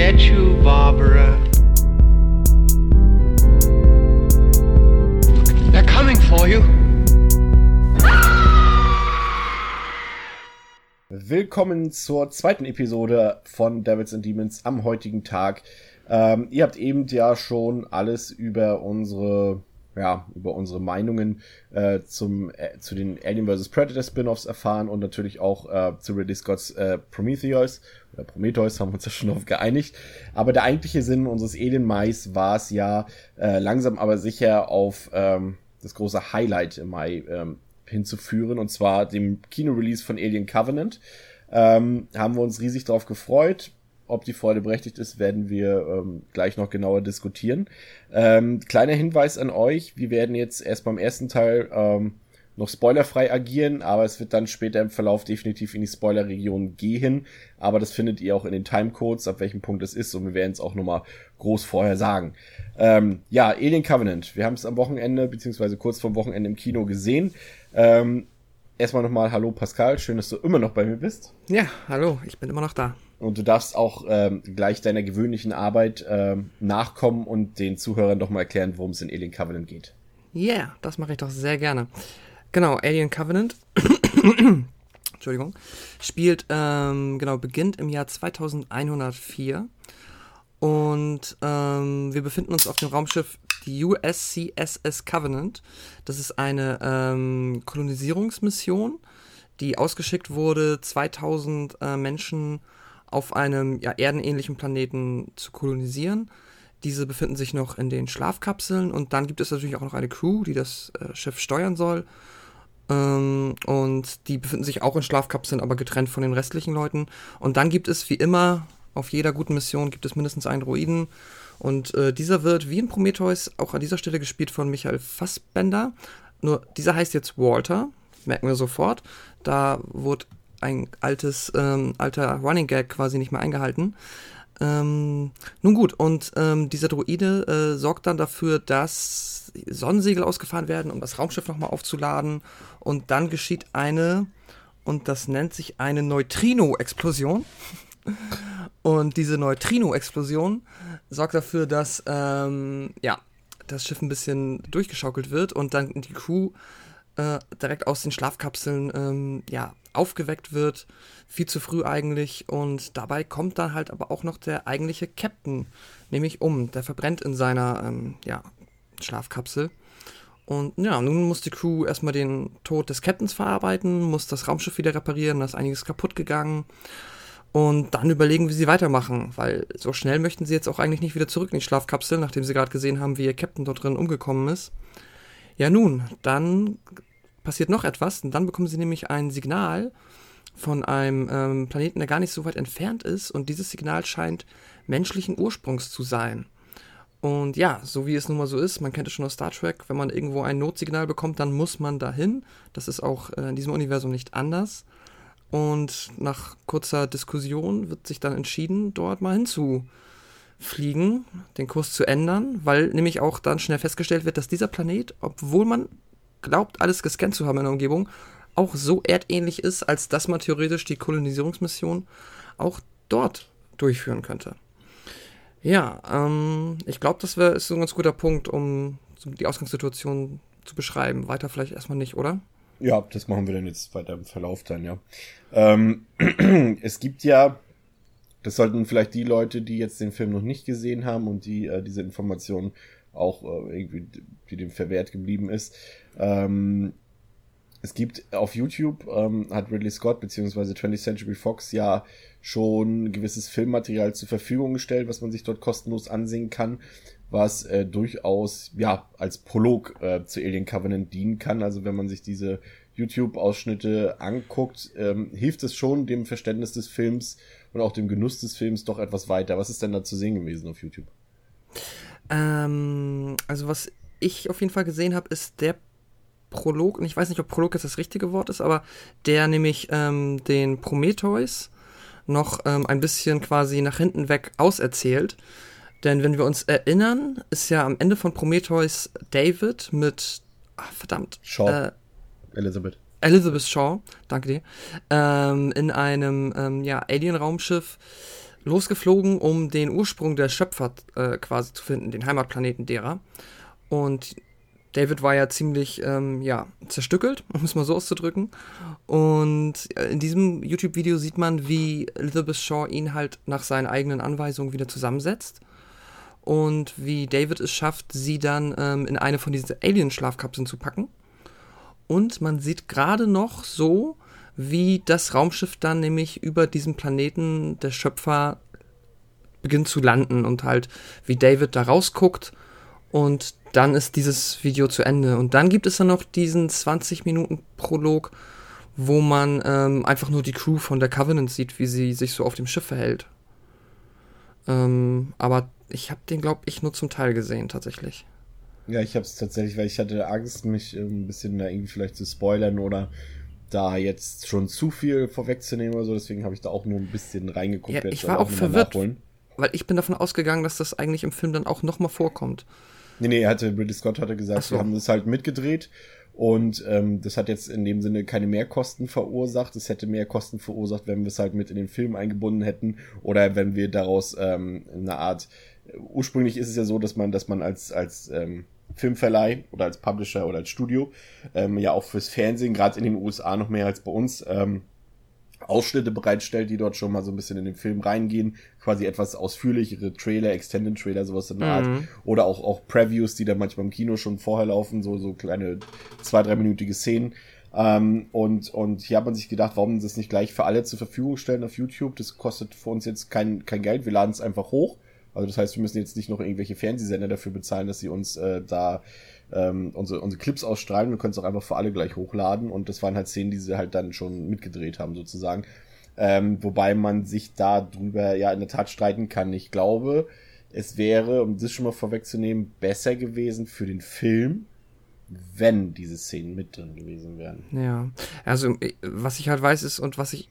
get you, Barbara. They're coming for you. Willkommen zur zweiten Episode von Devils and Demons am heutigen Tag. Ähm, ihr habt eben ja schon alles über unsere ja, über unsere Meinungen äh, zum, äh, zu den Alien vs. Predator Spin-offs erfahren und natürlich auch äh, zu Ridley Scotts äh, Prometheus oder Prometheus haben wir uns ja schon auf geeinigt. Aber der eigentliche Sinn unseres Alien Mais war es ja äh, langsam aber sicher auf ähm, das große Highlight im Mai ähm, hinzuführen und zwar dem Kino-Release von Alien Covenant. Ähm, haben wir uns riesig darauf gefreut ob die Freude berechtigt ist, werden wir ähm, gleich noch genauer diskutieren. Ähm, kleiner Hinweis an euch, wir werden jetzt erst beim ersten Teil ähm, noch spoilerfrei agieren, aber es wird dann später im Verlauf definitiv in die Spoilerregion gehen. Aber das findet ihr auch in den Timecodes, ab welchem Punkt es ist und wir werden es auch nochmal groß vorher sagen. Ähm, ja, Alien Covenant. Wir haben es am Wochenende, beziehungsweise kurz vorm Wochenende im Kino gesehen. Ähm, erstmal nochmal Hallo Pascal, schön, dass du immer noch bei mir bist. Ja, hallo, ich bin immer noch da. Und du darfst auch ähm, gleich deiner gewöhnlichen Arbeit ähm, nachkommen und den Zuhörern doch mal erklären, worum es in Alien Covenant geht. Ja, yeah, das mache ich doch sehr gerne. Genau, Alien Covenant. Entschuldigung. Spielt, ähm, genau, beginnt im Jahr 2104. Und ähm, wir befinden uns auf dem Raumschiff die USCSS Covenant. Das ist eine ähm, Kolonisierungsmission, die ausgeschickt wurde, 2000 äh, Menschen auf einem ja, erdenähnlichen Planeten zu kolonisieren. Diese befinden sich noch in den Schlafkapseln und dann gibt es natürlich auch noch eine Crew, die das äh, Schiff steuern soll. Ähm, und die befinden sich auch in Schlafkapseln, aber getrennt von den restlichen Leuten. Und dann gibt es wie immer auf jeder guten Mission gibt es mindestens einen Droiden. Und äh, dieser wird wie in Prometheus auch an dieser Stelle gespielt von Michael Fassbender. Nur dieser heißt jetzt Walter, merken wir sofort. Da wurde ein altes, ähm, alter Running Gag quasi nicht mehr eingehalten. Ähm, nun gut, und ähm, dieser Droide äh, sorgt dann dafür, dass Sonnensegel ausgefahren werden, um das Raumschiff nochmal aufzuladen. Und dann geschieht eine, und das nennt sich eine Neutrino-Explosion. und diese Neutrino-Explosion sorgt dafür, dass ähm, ja, das Schiff ein bisschen durchgeschaukelt wird und dann die Crew äh, direkt aus den Schlafkapseln ähm, ja, aufgeweckt wird, viel zu früh eigentlich. Und dabei kommt dann halt aber auch noch der eigentliche Captain, nämlich um. Der verbrennt in seiner ähm, ja, Schlafkapsel. Und ja, nun muss die Crew erstmal den Tod des Captains verarbeiten, muss das Raumschiff wieder reparieren, da ist einiges kaputt gegangen. Und dann überlegen, wie sie weitermachen, weil so schnell möchten sie jetzt auch eigentlich nicht wieder zurück in die Schlafkapsel, nachdem sie gerade gesehen haben, wie ihr Captain dort drin umgekommen ist. Ja, nun, dann passiert noch etwas und dann bekommen sie nämlich ein Signal von einem ähm, Planeten, der gar nicht so weit entfernt ist und dieses Signal scheint menschlichen Ursprungs zu sein. Und ja, so wie es nun mal so ist, man kennt es schon aus Star Trek, wenn man irgendwo ein Notsignal bekommt, dann muss man dahin. Das ist auch äh, in diesem Universum nicht anders. Und nach kurzer Diskussion wird sich dann entschieden, dort mal hinzufliegen, den Kurs zu ändern, weil nämlich auch dann schnell festgestellt wird, dass dieser Planet, obwohl man glaubt, alles gescannt zu haben in der Umgebung, auch so erdähnlich ist, als dass man theoretisch die Kolonisierungsmission auch dort durchführen könnte. Ja, ähm, ich glaube, das wär, ist ein ganz guter Punkt, um die Ausgangssituation zu beschreiben. Weiter vielleicht erstmal nicht, oder? Ja, das machen wir dann jetzt weiter im Verlauf dann, ja. Ähm, es gibt ja, das sollten vielleicht die Leute, die jetzt den Film noch nicht gesehen haben und die äh, diese Informationen auch äh, irgendwie, die dem verwehrt geblieben ist, ähm, es gibt auf YouTube, ähm, hat Ridley Scott beziehungsweise 20th Century Fox ja schon gewisses Filmmaterial zur Verfügung gestellt, was man sich dort kostenlos ansehen kann, was äh, durchaus ja als Prolog äh, zu Alien Covenant dienen kann. Also wenn man sich diese YouTube-Ausschnitte anguckt, ähm, hilft es schon dem Verständnis des Films und auch dem Genuss des Films doch etwas weiter. Was ist denn da zu sehen gewesen auf YouTube? Ähm, also was ich auf jeden Fall gesehen habe, ist der Prolog, und ich weiß nicht, ob Prolog jetzt das richtige Wort ist, aber der nämlich ähm, den Prometheus noch ähm, ein bisschen quasi nach hinten weg auserzählt. Denn wenn wir uns erinnern, ist ja am Ende von Prometheus David mit, ach, verdammt, Shaw. Äh, Elizabeth. Elizabeth Shaw, danke dir, ähm, in einem ähm, ja, Alien-Raumschiff losgeflogen, um den Ursprung der Schöpfer äh, quasi zu finden, den Heimatplaneten derer. Und David war ja ziemlich, ähm, ja, zerstückelt, um es mal so auszudrücken. Und äh, in diesem YouTube-Video sieht man, wie Elizabeth Shaw ihn halt nach seinen eigenen Anweisungen wieder zusammensetzt. Und wie David es schafft, sie dann ähm, in eine von diesen Alien-Schlafkapseln zu packen. Und man sieht gerade noch so, wie das Raumschiff dann nämlich über diesem Planeten der Schöpfer beginnt zu landen und halt wie David da rausguckt und dann ist dieses Video zu Ende. Und dann gibt es dann noch diesen 20 Minuten Prolog, wo man ähm, einfach nur die Crew von der Covenant sieht, wie sie sich so auf dem Schiff verhält. Ähm, aber ich habe den, glaube ich, nur zum Teil gesehen, tatsächlich. Ja, ich habe es tatsächlich, weil ich hatte Angst, mich ähm, ein bisschen da irgendwie vielleicht zu spoilern oder da jetzt schon zu viel vorwegzunehmen oder so. Deswegen habe ich da auch nur ein bisschen reingeguckt. Ja, ich war auch verwirrt, weil ich bin davon ausgegangen, dass das eigentlich im Film dann auch nochmal vorkommt. Nee, nee, hatte, British Scott hatte gesagt, so. wir haben das halt mitgedreht und ähm, das hat jetzt in dem Sinne keine Mehrkosten verursacht. Es hätte mehr Kosten verursacht, wenn wir es halt mit in den Film eingebunden hätten oder wenn wir daraus ähm, eine Art. Ursprünglich ist es ja so, dass man, dass man als als ähm, Filmverleih oder als Publisher oder als Studio ähm, ja auch fürs Fernsehen, gerade in den USA noch mehr als bei uns, ähm, Ausschnitte bereitstellt, die dort schon mal so ein bisschen in den Film reingehen, quasi etwas ausführlichere Trailer, Extended Trailer, sowas in der Art. Mhm. Oder auch, auch Previews, die dann manchmal im Kino schon vorher laufen, so, so kleine zwei, dreiminütige Szenen. Ähm, und, und hier hat man sich gedacht, warum das nicht gleich für alle zur Verfügung stellen auf YouTube? Das kostet für uns jetzt kein, kein Geld, wir laden es einfach hoch. Also das heißt, wir müssen jetzt nicht noch irgendwelche Fernsehsender dafür bezahlen, dass sie uns äh, da ähm, unsere, unsere Clips ausstrahlen. Wir können es auch einfach für alle gleich hochladen. Und das waren halt Szenen, die sie halt dann schon mitgedreht haben, sozusagen. Ähm, wobei man sich da drüber ja in der Tat streiten kann. Ich glaube, es wäre, um das schon mal vorwegzunehmen, besser gewesen für den Film, wenn diese Szenen mit drin gewesen wären. Ja, also was ich halt weiß ist und was ich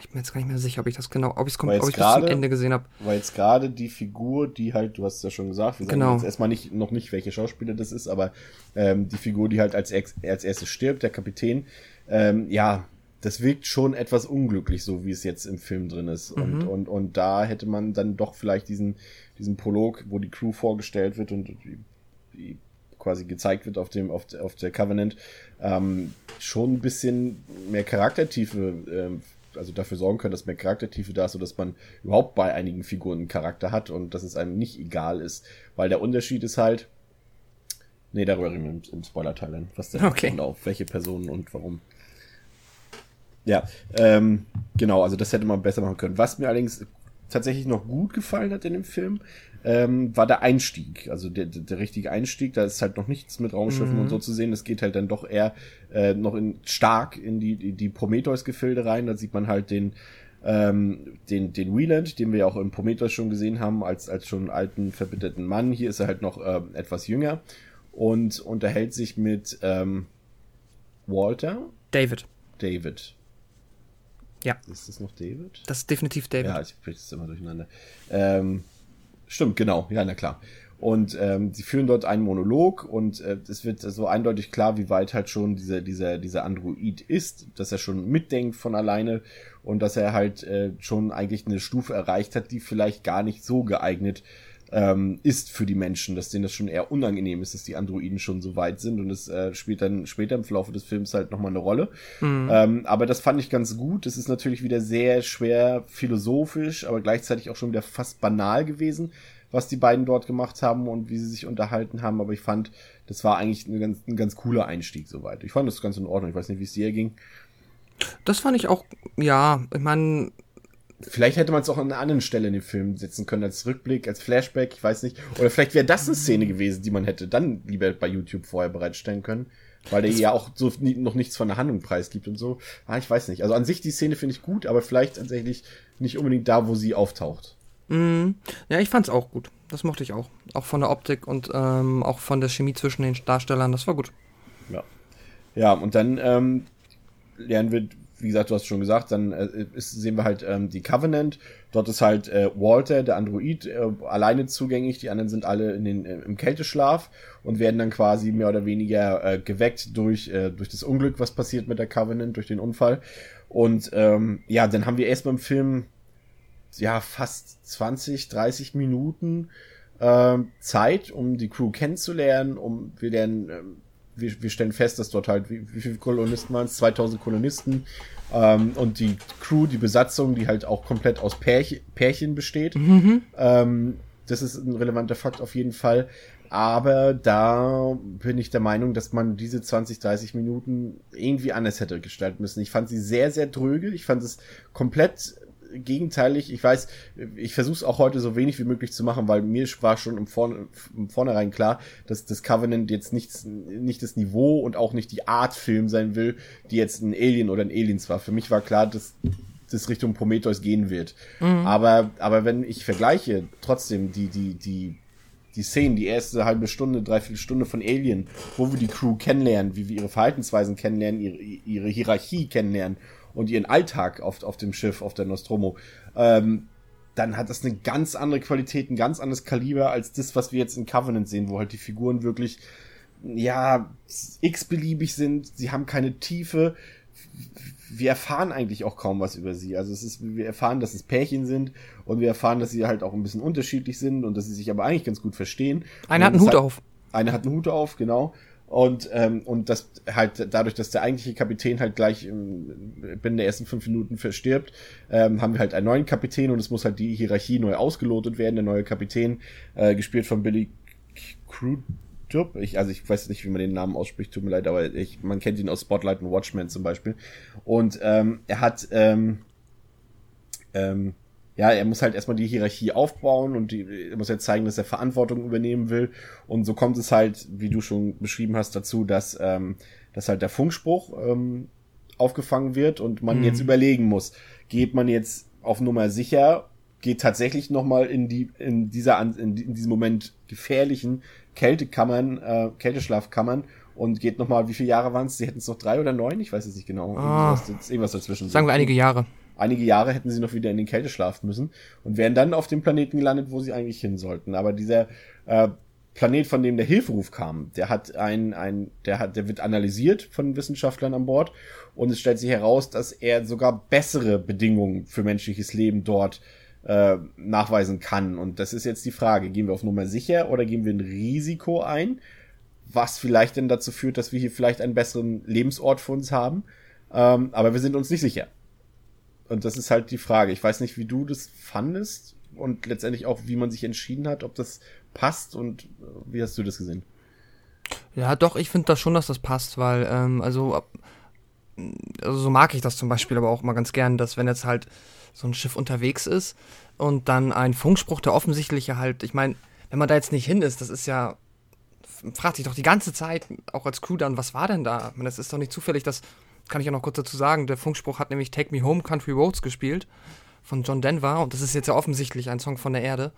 ich bin jetzt gar nicht mehr sicher, ob ich das genau, ob, ich's, ob ich das zum Ende gesehen habe. Weil jetzt gerade die Figur, die halt, du hast es ja schon gesagt, wir genau. sagen jetzt erstmal nicht, noch nicht, welche Schauspieler das ist, aber ähm, die Figur, die halt als, als erstes stirbt, der Kapitän, ähm, ja, das wirkt schon etwas unglücklich, so wie es jetzt im Film drin ist. Mhm. Und, und, und da hätte man dann doch vielleicht diesen, diesen Prolog, wo die Crew vorgestellt wird und die, die quasi gezeigt wird auf dem auf, auf der Covenant ähm, schon ein bisschen mehr Charaktertiefe ähm, also dafür sorgen können, dass mehr Charaktertiefe da ist, sodass man überhaupt bei einigen Figuren einen Charakter hat und dass es einem nicht egal ist. Weil der Unterschied ist halt, nee, darüber reden wir im, im Spoiler-Teil dann, was der okay. und auf welche Personen und warum. Ja, ähm, genau, also das hätte man besser machen können. Was mir allerdings tatsächlich noch gut gefallen hat in dem Film, ähm, war der Einstieg. Also der, der, der richtige Einstieg, da ist halt noch nichts mit Raumschiffen mhm. und so zu sehen. Es geht halt dann doch eher äh, noch in, stark in die, die, die Prometheus-Gefilde rein. Da sieht man halt den, ähm, den, den Wieland, den wir ja auch im Prometheus schon gesehen haben, als, als schon alten, verbitterten Mann. Hier ist er halt noch äh, etwas jünger und unterhält sich mit ähm, Walter. David. David. Ja. Ist das noch David? Das ist definitiv David. Ja, ich kriege das immer durcheinander. Ähm, Stimmt, genau, ja, na klar. Und ähm, sie führen dort einen Monolog und äh, es wird so eindeutig klar, wie weit halt schon dieser, dieser, dieser Android ist, dass er schon mitdenkt von alleine und dass er halt äh, schon eigentlich eine Stufe erreicht hat, die vielleicht gar nicht so geeignet ähm, ist für die Menschen, dass denen das schon eher unangenehm ist, dass die Androiden schon so weit sind und es äh, spielt dann später im Verlauf des Films halt nochmal eine Rolle. Mhm. Ähm, aber das fand ich ganz gut. Es ist natürlich wieder sehr schwer philosophisch, aber gleichzeitig auch schon wieder fast banal gewesen, was die beiden dort gemacht haben und wie sie sich unterhalten haben. Aber ich fand, das war eigentlich ein ganz, ein ganz cooler Einstieg soweit. Ich fand das ganz in Ordnung. Ich weiß nicht, wie es dir ging. Das fand ich auch, ja, ich meine, Vielleicht hätte man es auch an einer anderen Stelle in den Film setzen können, als Rückblick, als Flashback, ich weiß nicht. Oder vielleicht wäre das eine Szene gewesen, die man hätte dann lieber bei YouTube vorher bereitstellen können. Weil der ja auch so nie, noch nichts von der Handlung preisgibt und so. Ah, ich weiß nicht. Also an sich die Szene finde ich gut, aber vielleicht tatsächlich nicht unbedingt da, wo sie auftaucht. Mm, ja, ich fand's auch gut. Das mochte ich auch. Auch von der Optik und ähm, auch von der Chemie zwischen den Darstellern. Das war gut. Ja. Ja, und dann ähm, lernen wir wie gesagt, du hast schon gesagt, dann äh, ist, sehen wir halt ähm, die Covenant. Dort ist halt äh, Walter, der Android, äh, alleine zugänglich. Die anderen sind alle in den, äh, im Kälteschlaf und werden dann quasi mehr oder weniger äh, geweckt durch, äh, durch das Unglück, was passiert mit der Covenant, durch den Unfall. Und ähm, ja, dann haben wir erstmal im Film ja fast 20, 30 Minuten äh, Zeit, um die Crew kennenzulernen, um wir lernen, äh, wir, wir stellen fest, dass dort halt, wie, wie viele Kolonisten waren es? 2000 Kolonisten. Ähm, und die Crew, die Besatzung, die halt auch komplett aus Pärch Pärchen besteht. Mhm. Ähm, das ist ein relevanter Fakt auf jeden Fall. Aber da bin ich der Meinung, dass man diese 20, 30 Minuten irgendwie anders hätte gestalten müssen. Ich fand sie sehr, sehr dröge. Ich fand es komplett gegenteilig. Ich weiß, ich versuche es auch heute so wenig wie möglich zu machen, weil mir war schon im, Vorn im Vornherein klar, dass das Covenant jetzt nichts, nicht das Niveau und auch nicht die Art Film sein will, die jetzt ein Alien oder ein Aliens war. Für mich war klar, dass das Richtung Prometheus gehen wird. Mhm. Aber, aber wenn ich vergleiche, trotzdem die, die, die, die Szenen, die erste halbe Stunde, dreiviertel Stunde von Alien, wo wir die Crew kennenlernen, wie wir ihre Verhaltensweisen kennenlernen, ihre, ihre Hierarchie kennenlernen und ihren Alltag auf, auf dem Schiff, auf der Nostromo, ähm, dann hat das eine ganz andere Qualität, ein ganz anderes Kaliber als das, was wir jetzt in Covenant sehen, wo halt die Figuren wirklich, ja, x-beliebig sind, sie haben keine Tiefe. Wir erfahren eigentlich auch kaum was über sie. Also es ist, wir erfahren, dass es Pärchen sind und wir erfahren, dass sie halt auch ein bisschen unterschiedlich sind und dass sie sich aber eigentlich ganz gut verstehen. Einer hat einen Hut hat, auf. Einer hat einen Hut auf, genau. Und, ähm, und das halt dadurch, dass der eigentliche Kapitän halt gleich im, binnen der ersten fünf Minuten verstirbt, ähm, haben wir halt einen neuen Kapitän und es muss halt die Hierarchie neu ausgelotet werden. Der neue Kapitän, äh, gespielt von Billy Crudup. Ich, also ich weiß nicht, wie man den Namen ausspricht, tut mir leid, aber ich, man kennt ihn aus Spotlight und Watchmen zum Beispiel. Und ähm, er hat ähm, ähm, ja, er muss halt erstmal die Hierarchie aufbauen und die, er muss ja zeigen, dass er Verantwortung übernehmen will. Und so kommt es halt, wie du schon beschrieben hast, dazu, dass, ähm, dass halt der Funkspruch ähm, aufgefangen wird und man mhm. jetzt überlegen muss, geht man jetzt auf Nummer sicher, geht tatsächlich nochmal in die, in dieser, in, in diesem Moment gefährlichen Kältekammern, äh, Kälteschlafkammern und geht nochmal, wie viele Jahre waren es? Sie hätten es noch drei oder neun? Ich weiß es nicht genau. Ah. Irgendwas, irgendwas dazwischen. Sagen wir einige Jahre einige Jahre hätten sie noch wieder in den Kälteschlaf müssen und wären dann auf dem Planeten gelandet, wo sie eigentlich hin sollten. Aber dieser äh, Planet, von dem der Hilferuf kam, der hat ein, ein, der hat, der wird analysiert von Wissenschaftlern an Bord und es stellt sich heraus, dass er sogar bessere Bedingungen für menschliches Leben dort äh, nachweisen kann. Und das ist jetzt die Frage, gehen wir auf Nummer sicher oder gehen wir ein Risiko ein, was vielleicht denn dazu führt, dass wir hier vielleicht einen besseren Lebensort für uns haben. Ähm, aber wir sind uns nicht sicher. Und das ist halt die Frage. Ich weiß nicht, wie du das fandest und letztendlich auch, wie man sich entschieden hat, ob das passt und äh, wie hast du das gesehen? Ja, doch, ich finde das schon, dass das passt, weil, ähm, also, also so mag ich das zum Beispiel aber auch mal ganz gern, dass wenn jetzt halt so ein Schiff unterwegs ist und dann ein Funkspruch, der offensichtliche halt, ich meine, wenn man da jetzt nicht hin ist, das ist ja, fragt sich doch die ganze Zeit, auch als Crew dann, was war denn da? Ich meine, das ist doch nicht zufällig, dass kann ich auch noch kurz dazu sagen, der Funkspruch hat nämlich Take Me Home Country Roads gespielt von John Denver und das ist jetzt ja offensichtlich ein Song von der Erde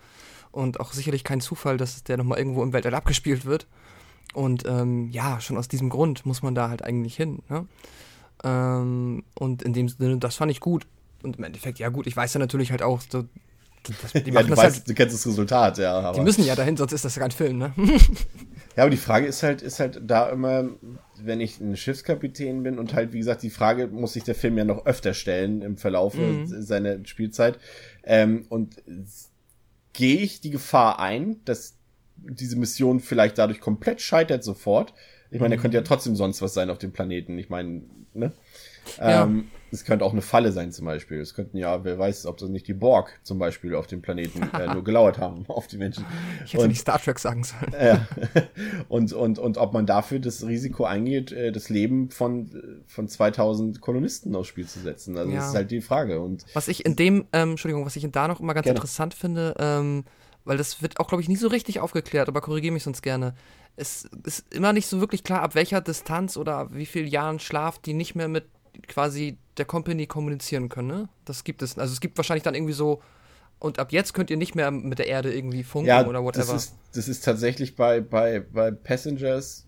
und auch sicherlich kein Zufall, dass der nochmal irgendwo im Weltall abgespielt wird und ähm, ja, schon aus diesem Grund muss man da halt eigentlich hin. Ne? Ähm, und in dem Sinne, das fand ich gut und im Endeffekt, ja gut, ich weiß ja natürlich halt auch, so, das, die ja, du, weißt, halt, du kennst das Resultat, ja. die müssen ja dahin, sonst ist das ja kein Film, ne? ja, aber die Frage ist halt, ist halt da immer, wenn ich ein Schiffskapitän bin und halt, wie gesagt, die Frage muss sich der Film ja noch öfter stellen im Verlauf mhm. seiner Spielzeit. Ähm, und gehe ich die Gefahr ein, dass diese Mission vielleicht dadurch komplett scheitert sofort? Ich meine, mhm. da könnte ja trotzdem sonst was sein auf dem Planeten. Ich meine, ne? Ja. Ähm, es könnte auch eine Falle sein zum Beispiel. Es könnten ja, wer weiß, ob das nicht die Borg zum Beispiel auf dem Planeten äh, nur gelauert haben auf die Menschen. Ich hätte und, nicht Star Trek sagen sollen. Ja. und, und, und ob man dafür das Risiko eingeht, äh, das Leben von, von 2000 Kolonisten aufs Spiel zu setzen. Also ja. das ist halt die Frage. Und was ich in dem, ähm, Entschuldigung, was ich in da noch immer ganz gerne. interessant finde, ähm, weil das wird auch, glaube ich, nie so richtig aufgeklärt, aber korrigiere mich sonst gerne. Es ist immer nicht so wirklich klar, ab welcher Distanz oder wie viel Jahren Schlaf die nicht mehr mit quasi der Company kommunizieren können, ne? Das gibt es. Also es gibt wahrscheinlich dann irgendwie so, und ab jetzt könnt ihr nicht mehr mit der Erde irgendwie funken ja, oder whatever. Das ist, das ist tatsächlich bei, bei, bei Passengers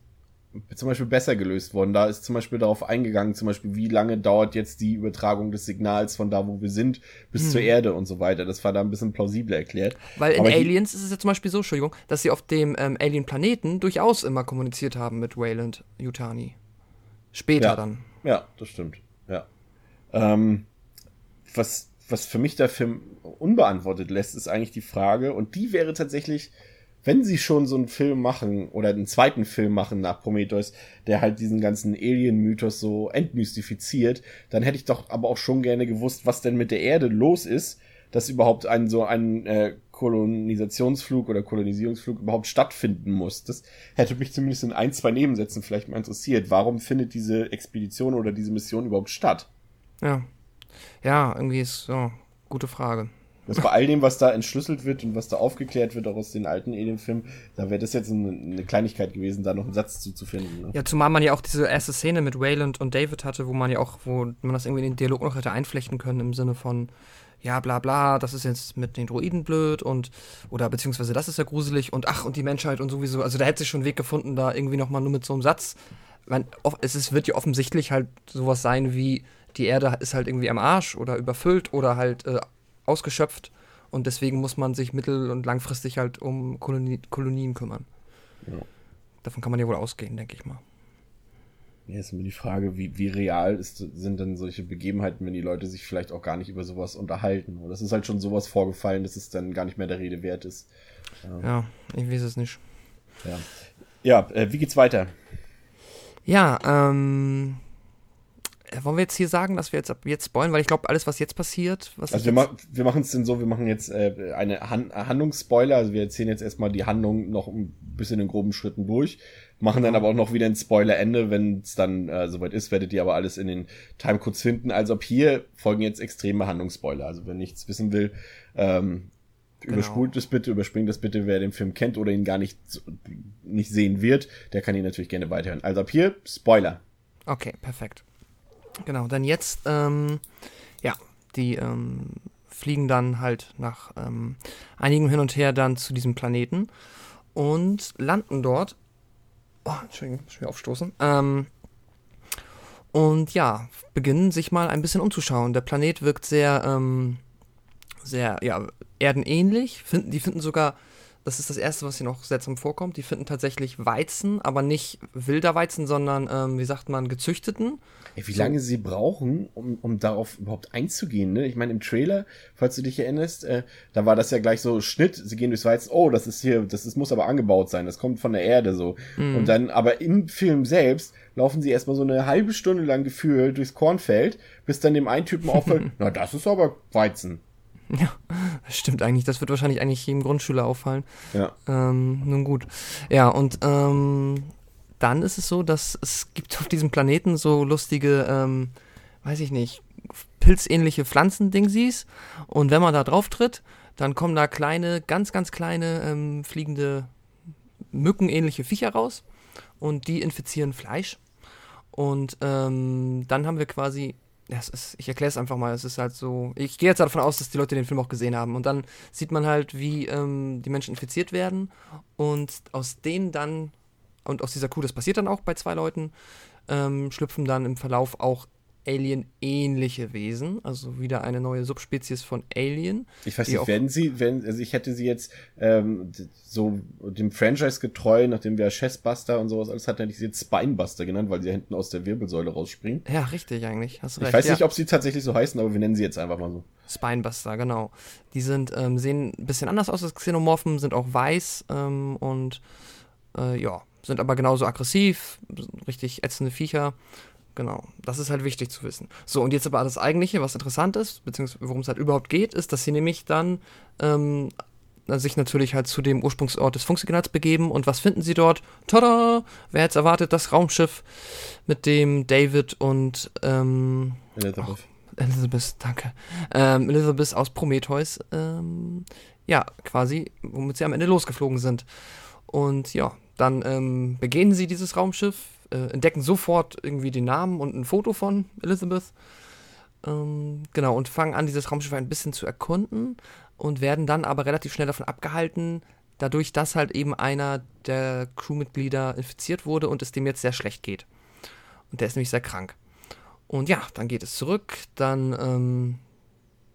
zum Beispiel besser gelöst worden. Da ist zum Beispiel darauf eingegangen, zum Beispiel, wie lange dauert jetzt die Übertragung des Signals von da, wo wir sind, bis hm. zur Erde und so weiter. Das war da ein bisschen plausibler erklärt. Weil in Aber Aliens ist es ja zum Beispiel so, Entschuldigung, dass sie auf dem ähm, Alien-Planeten durchaus immer kommuniziert haben mit Wayland Yutani. Später ja. dann. Ja, das stimmt. Ja. Ähm, was, was für mich der Film unbeantwortet lässt, ist eigentlich die Frage, und die wäre tatsächlich, wenn sie schon so einen Film machen oder einen zweiten Film machen nach Prometheus, der halt diesen ganzen Alien-Mythos so entmystifiziert, dann hätte ich doch aber auch schon gerne gewusst, was denn mit der Erde los ist, dass überhaupt ein so ein äh, Kolonisationsflug oder Kolonisierungsflug überhaupt stattfinden muss. Das hätte mich zumindest in ein, zwei Nebensätzen vielleicht mal interessiert. Warum findet diese Expedition oder diese Mission überhaupt statt? Ja. Ja, irgendwie ist so, gute Frage. Das bei all dem, was da entschlüsselt wird und was da aufgeklärt wird, auch aus den alten Alien-Filmen, da wäre das jetzt eine, eine, Kleinigkeit gewesen, da noch einen Satz zuzufinden. Ne? Ja, zumal man ja auch diese erste Szene mit Wayland und David hatte, wo man ja auch, wo man das irgendwie in den Dialog noch hätte einflechten können im Sinne von, ja, bla bla, das ist jetzt mit den Droiden blöd und, oder beziehungsweise das ist ja gruselig und ach, und die Menschheit und sowieso, also da hätte sich schon einen Weg gefunden, da irgendwie nochmal nur mit so einem Satz, man, es ist, wird ja offensichtlich halt sowas sein wie, die Erde ist halt irgendwie am Arsch oder überfüllt oder halt äh, ausgeschöpft und deswegen muss man sich mittel- und langfristig halt um Kolonie, Kolonien kümmern. Ja. Davon kann man ja wohl ausgehen, denke ich mal. Ja, ist immer die Frage, wie, wie real ist, sind denn solche Begebenheiten, wenn die Leute sich vielleicht auch gar nicht über sowas unterhalten. Oder es ist halt schon sowas vorgefallen, dass es dann gar nicht mehr der Rede wert ist. Ja, ich weiß es nicht. Ja, ja äh, wie geht's weiter? Ja, ähm, äh, wollen wir jetzt hier sagen, dass wir jetzt ab jetzt spoilen, weil ich glaube, alles, was jetzt passiert, was Also wir, ma wir machen es denn so, wir machen jetzt äh, eine Han Handlungsspoiler, also wir erzählen jetzt erstmal die Handlung noch ein bisschen in groben Schritten durch, machen dann aber auch noch wieder ein Spoiler-Ende, wenn es dann äh, soweit ist, werdet ihr aber alles in den Timecodes finden. Also ab hier folgen jetzt extreme Handlungsspoiler. Also wer nichts wissen will, ähm, Genau. Überspult es bitte, überspringt es bitte, wer den Film kennt oder ihn gar nicht, nicht sehen wird, der kann ihn natürlich gerne weiterhören. Also ab hier, Spoiler. Okay, perfekt. Genau, dann jetzt, ähm, ja, die ähm, fliegen dann halt nach ähm, einigem Hin und Her dann zu diesem Planeten und landen dort. Oh, Entschuldigung, muss ich mir aufstoßen. Ähm, und ja, beginnen sich mal ein bisschen umzuschauen. Der Planet wirkt sehr, ähm, sehr, ja, erdenähnlich. Finden, die finden sogar das ist das Erste, was hier noch seltsam vorkommt. Die finden tatsächlich Weizen, aber nicht wilder Weizen, sondern, ähm, wie sagt man, gezüchteten. Ey, wie so. lange sie brauchen, um, um darauf überhaupt einzugehen, ne? Ich meine, im Trailer, falls du dich erinnerst, äh, da war das ja gleich so Schnitt, sie gehen durchs Weizen, oh, das ist hier, das ist, muss aber angebaut sein, das kommt von der Erde so. Mhm. Und dann, aber im Film selbst laufen sie erstmal so eine halbe Stunde lang gefühlt durchs Kornfeld, bis dann dem einen Typen auffällt, na, das ist aber Weizen. Ja, das stimmt eigentlich. Das wird wahrscheinlich eigentlich jedem Grundschüler auffallen. Ja. Ähm, nun gut. Ja, und ähm, dann ist es so, dass es gibt auf diesem Planeten so lustige, ähm, weiß ich nicht, pilzähnliche Pflanzendingsies. Und wenn man da drauf tritt, dann kommen da kleine, ganz, ganz kleine ähm, fliegende Mückenähnliche Viecher raus. Und die infizieren Fleisch. Und ähm, dann haben wir quasi ja, es ist, ich erkläre es einfach mal, es ist halt so, ich gehe jetzt davon aus, dass die Leute den Film auch gesehen haben. Und dann sieht man halt, wie ähm, die Menschen infiziert werden. Und aus denen dann, und aus dieser Kuh, das passiert dann auch bei zwei Leuten, ähm, schlüpfen dann im Verlauf auch Alien-ähnliche Wesen, also wieder eine neue Subspezies von Alien. Ich weiß nicht, werden sie, wenn, also ich hätte sie jetzt ähm, so dem Franchise getreu, nachdem wir Chessbuster und sowas alles hatten, hätte ich sie jetzt Spinebuster genannt, weil sie hinten aus der Wirbelsäule rausspringen. Ja, richtig eigentlich, hast recht. Ich weiß ja. nicht, ob sie tatsächlich so heißen, aber wir nennen sie jetzt einfach mal so. Spinebuster, genau. Die sind, ähm, sehen ein bisschen anders aus als Xenomorphen, sind auch weiß ähm, und äh, ja, sind aber genauso aggressiv, richtig ätzende Viecher. Genau, das ist halt wichtig zu wissen. So, und jetzt aber das Eigentliche, was interessant ist, beziehungsweise worum es halt überhaupt geht, ist, dass sie nämlich dann ähm, sich natürlich halt zu dem Ursprungsort des Funksignals begeben. Und was finden sie dort? Tada! Wer hätte es erwartet? Das Raumschiff, mit dem David und ähm, Elizabeth. Oh, Elizabeth, danke. Ähm, Elizabeth aus Prometheus, ähm, ja, quasi, womit sie am Ende losgeflogen sind. Und ja, dann ähm, begehen sie dieses Raumschiff, äh, entdecken sofort irgendwie den Namen und ein Foto von Elizabeth. Ähm, genau, und fangen an, dieses Raumschiff ein bisschen zu erkunden und werden dann aber relativ schnell davon abgehalten, dadurch, dass halt eben einer der Crewmitglieder infiziert wurde und es dem jetzt sehr schlecht geht. Und der ist nämlich sehr krank. Und ja, dann geht es zurück, dann, ähm,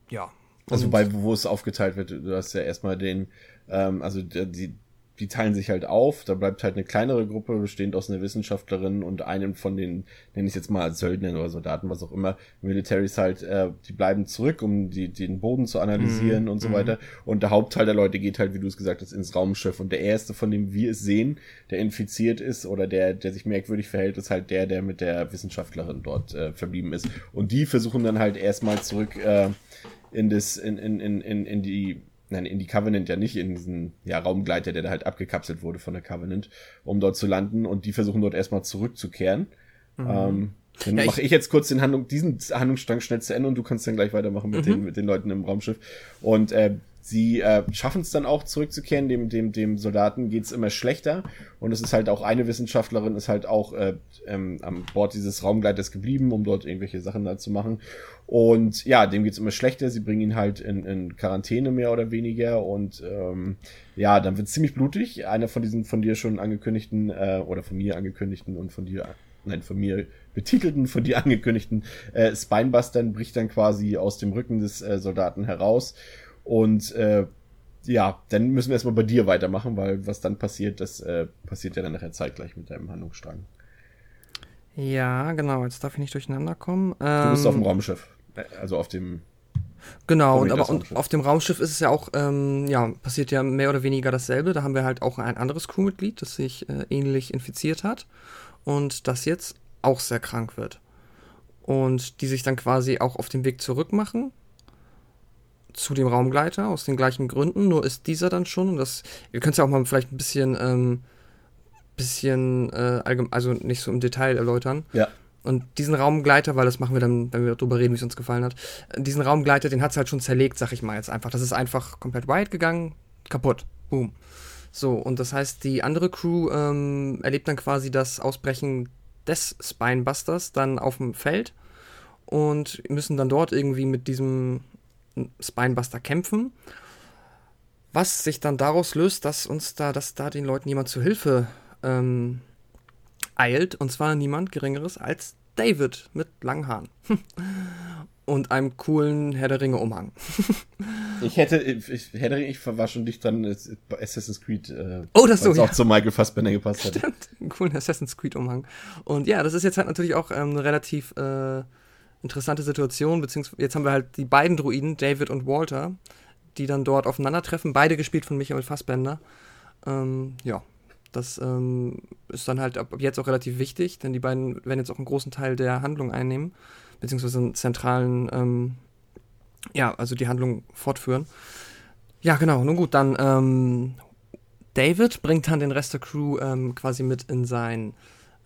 ja. Also bei, wo es aufgeteilt wird, du hast ja erstmal den, ähm, also die, die teilen sich halt auf. Da bleibt halt eine kleinere Gruppe, bestehend aus einer Wissenschaftlerin und einem von den, nenne ich jetzt mal Söldnern oder Soldaten, was auch immer, Militaries halt, äh, die bleiben zurück, um die, den Boden zu analysieren mm, und so mm. weiter. Und der Hauptteil der Leute geht halt, wie du es gesagt hast, ins Raumschiff. Und der erste, von dem wir es sehen, der infiziert ist oder der, der sich merkwürdig verhält, ist halt der, der mit der Wissenschaftlerin dort äh, verblieben ist. Und die versuchen dann halt erstmal zurück äh, in das, in, in, in, in, in die nein, in die Covenant ja nicht, in diesen ja, Raumgleiter, der da halt abgekapselt wurde von der Covenant, um dort zu landen und die versuchen dort erstmal zurückzukehren. Mhm. Ähm, dann ja, mache ich, ich jetzt kurz den Handlung, diesen Handlungsstrang schnell zu Ende und du kannst dann gleich weitermachen mit, mhm. den, mit den Leuten im Raumschiff. Und äh, sie äh, schaffen es dann auch zurückzukehren, dem, dem, dem Soldaten geht's immer schlechter. Und es ist halt auch eine Wissenschaftlerin, ist halt auch äh, ähm, am Bord dieses Raumgleiters geblieben, um dort irgendwelche Sachen da zu machen. Und ja, dem geht's immer schlechter. Sie bringen ihn halt in, in Quarantäne mehr oder weniger. Und ähm, ja, dann wird's ziemlich blutig. Einer von diesen von dir schon angekündigten, äh, oder von mir angekündigten und von dir, nein, von mir betitelten, von dir angekündigten äh, Spinebustern bricht dann quasi aus dem Rücken des äh, Soldaten heraus. Und äh, ja, dann müssen wir erstmal bei dir weitermachen, weil was dann passiert, das äh, passiert ja dann nachher zeitgleich mit deinem Handlungsstrang. Ja, genau, jetzt darf ich nicht durcheinander kommen. Ähm, du bist auf dem ähm, Raumschiff. Also auf dem. Genau, und aber und auf dem Raumschiff ist es ja auch, ähm, ja, passiert ja mehr oder weniger dasselbe. Da haben wir halt auch ein anderes Crewmitglied, das sich äh, ähnlich infiziert hat und das jetzt auch sehr krank wird. Und die sich dann quasi auch auf den Weg zurück machen zu dem Raumgleiter aus den gleichen Gründen, nur ist dieser dann schon, und das, ihr könnt es ja auch mal vielleicht ein bisschen, ähm, bisschen, äh, also nicht so im Detail erläutern. Ja. Und diesen Raumgleiter, weil das machen wir dann, wenn wir darüber reden, wie es uns gefallen hat, diesen Raumgleiter, den hat es halt schon zerlegt, sag ich mal jetzt einfach. Das ist einfach komplett wide gegangen, kaputt. Boom. So, und das heißt, die andere Crew ähm, erlebt dann quasi das Ausbrechen des Spinebusters dann auf dem Feld und müssen dann dort irgendwie mit diesem Spinebuster kämpfen. Was sich dann daraus löst, dass uns da, dass da den Leuten jemand zu Hilfe ähm, eilt, und zwar niemand Geringeres als David mit langen Haaren. und einem coolen Herr der Ringe Umhang. ich hätte, ich, Herr der Ringe, ich war schon dicht dran, Assassin's Creed, äh, oh, das so, ja. auch zu Michael Fassbender gepasst hat. Stimmt, einen coolen Assassin's Creed Umhang. Und ja, das ist jetzt halt natürlich auch ähm, eine relativ äh, interessante Situation, beziehungsweise jetzt haben wir halt die beiden Druiden, David und Walter, die dann dort aufeinandertreffen, beide gespielt von Michael Fassbender. Ähm, ja, das ähm, ist dann halt ab jetzt auch relativ wichtig, denn die beiden werden jetzt auch einen großen Teil der Handlung einnehmen, beziehungsweise einen zentralen, ähm, ja, also die Handlung fortführen. Ja, genau, nun gut, dann ähm, David bringt dann den Rest der Crew ähm, quasi mit in sein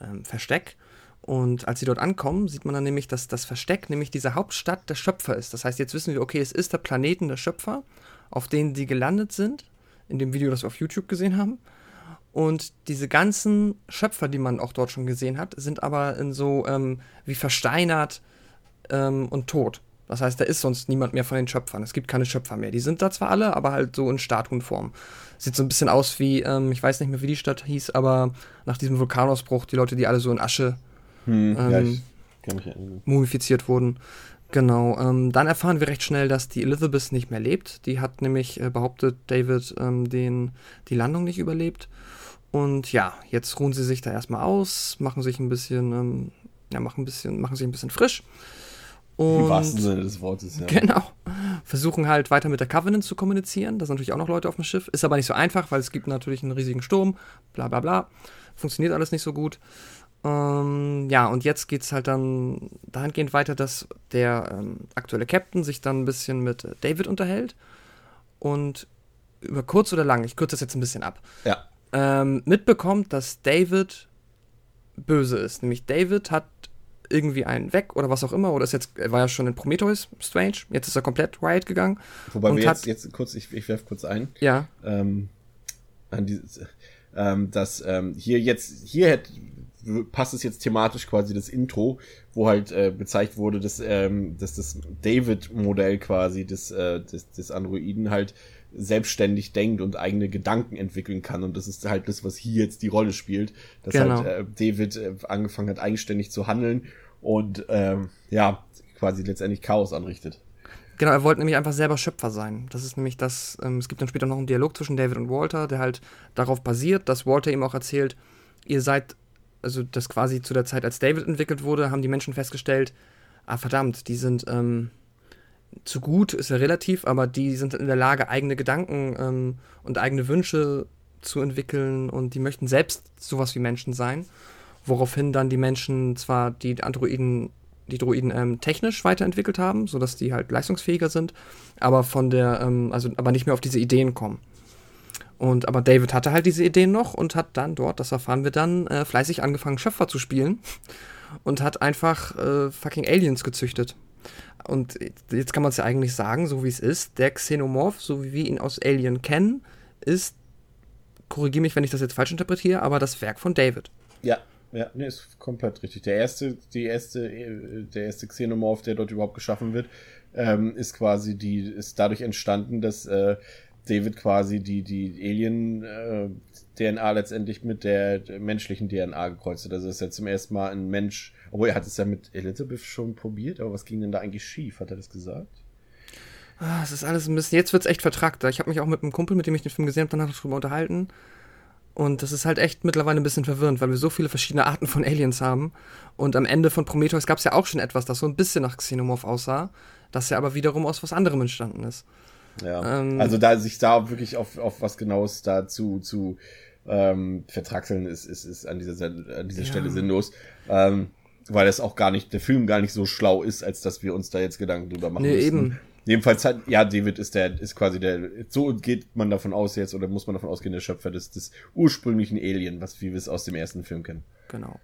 ähm, Versteck. Und als sie dort ankommen, sieht man dann nämlich, dass das Versteck nämlich diese Hauptstadt der Schöpfer ist. Das heißt, jetzt wissen wir, okay, es ist der Planeten der Schöpfer, auf denen sie gelandet sind, in dem Video, das wir auf YouTube gesehen haben. Und diese ganzen Schöpfer, die man auch dort schon gesehen hat, sind aber in so ähm, wie versteinert ähm, und tot. Das heißt, da ist sonst niemand mehr von den Schöpfern. Es gibt keine Schöpfer mehr. Die sind da zwar alle, aber halt so in Statuenform. Sieht so ein bisschen aus wie, ähm, ich weiß nicht mehr, wie die Stadt hieß, aber nach diesem Vulkanausbruch, die Leute, die alle so in Asche hm, ja, ähm, mumifiziert wurden. Genau, ähm, dann erfahren wir recht schnell, dass die Elizabeth nicht mehr lebt. Die hat nämlich äh, behauptet, David ähm, den, die Landung nicht überlebt. Und ja, jetzt ruhen sie sich da erstmal aus, machen sich ein bisschen, ähm, ja, machen ein bisschen, machen sich ein bisschen frisch. Und, Im wahrsten Sinne des Wortes, ja. Genau. Versuchen halt weiter mit der Covenant zu kommunizieren. Da sind natürlich auch noch Leute auf dem Schiff. Ist aber nicht so einfach, weil es gibt natürlich einen riesigen Sturm, bla bla bla. Funktioniert alles nicht so gut. Ähm, ja, und jetzt geht es halt dann dahingehend weiter, dass der ähm, aktuelle Captain sich dann ein bisschen mit David unterhält. Und über kurz oder lang, ich kürze das jetzt ein bisschen ab. Ja ähm, mitbekommt, dass David böse ist. Nämlich David hat irgendwie einen weg oder was auch immer, oder ist jetzt, er war ja schon in Prometheus, Strange, jetzt ist er komplett Riot gegangen. Wobei wir jetzt, jetzt kurz, ich, ich werfe kurz ein. Ja. Ähm, an dieses, ähm, dass ähm, hier jetzt, hier hätte, passt es jetzt thematisch quasi das Intro, wo halt äh, gezeigt wurde, dass, ähm, dass das David-Modell quasi des, äh, des, des Androiden halt selbstständig denkt und eigene Gedanken entwickeln kann. Und das ist halt das, was hier jetzt die Rolle spielt, dass genau. halt äh, David äh, angefangen hat, eigenständig zu handeln und ähm, ja, quasi letztendlich Chaos anrichtet. Genau, er wollte nämlich einfach selber Schöpfer sein. Das ist nämlich das, ähm, es gibt dann später noch einen Dialog zwischen David und Walter, der halt darauf basiert, dass Walter ihm auch erzählt, ihr seid, also das quasi zu der Zeit, als David entwickelt wurde, haben die Menschen festgestellt, ah verdammt, die sind ähm, zu gut, ist ja relativ, aber die sind in der Lage, eigene Gedanken ähm, und eigene Wünsche zu entwickeln und die möchten selbst sowas wie Menschen sein. Woraufhin dann die Menschen zwar die Androiden die Droiden ähm, technisch weiterentwickelt haben, sodass die halt leistungsfähiger sind, aber von der, ähm, also aber nicht mehr auf diese Ideen kommen. Und aber David hatte halt diese Ideen noch und hat dann dort, das erfahren wir dann, äh, fleißig angefangen, Schöpfer zu spielen und hat einfach äh, fucking Aliens gezüchtet. Und jetzt kann man es ja eigentlich sagen, so wie es ist, der Xenomorph, so wie wir ihn aus Alien kennen, ist, korrigiere mich, wenn ich das jetzt falsch interpretiere, aber das Werk von David. Ja, ja, nee, ist komplett richtig. Der erste, die erste, der erste Xenomorph, der dort überhaupt geschaffen wird, ähm, ist quasi die, ist dadurch entstanden, dass äh, David quasi die, die Alien-DNA äh, letztendlich mit der, menschlichen DNA gekreuzt hat. Also ist ja zum ersten Mal ein Mensch, obwohl er hat es ja mit Elizabeth schon probiert, aber was ging denn da eigentlich schief? Hat er das gesagt? Ah, es ist alles ein bisschen, jetzt wird es echt vertragter. Ich habe mich auch mit einem Kumpel, mit dem ich den Film gesehen habe, danach darüber unterhalten. Und das ist halt echt mittlerweile ein bisschen verwirrend, weil wir so viele verschiedene Arten von Aliens haben. Und am Ende von Prometheus gab es ja auch schon etwas, das so ein bisschen nach Xenomorph aussah, das ja aber wiederum aus was anderem entstanden ist. Ja. Ähm, also da sich da wirklich auf, auf was Genaues da zu, zu ähm, vertraxeln, ist, ist, ist an dieser, an dieser ja. Stelle sinnlos. Ähm, weil das auch gar nicht, der Film gar nicht so schlau ist, als dass wir uns da jetzt Gedanken drüber machen nee, müssen. eben. Jedenfalls hat, ja, David ist der, ist quasi der, so geht man davon aus jetzt, oder muss man davon ausgehen, der Schöpfer des, des ursprünglichen Alien, was, wie wir es aus dem ersten Film kennen. Genau.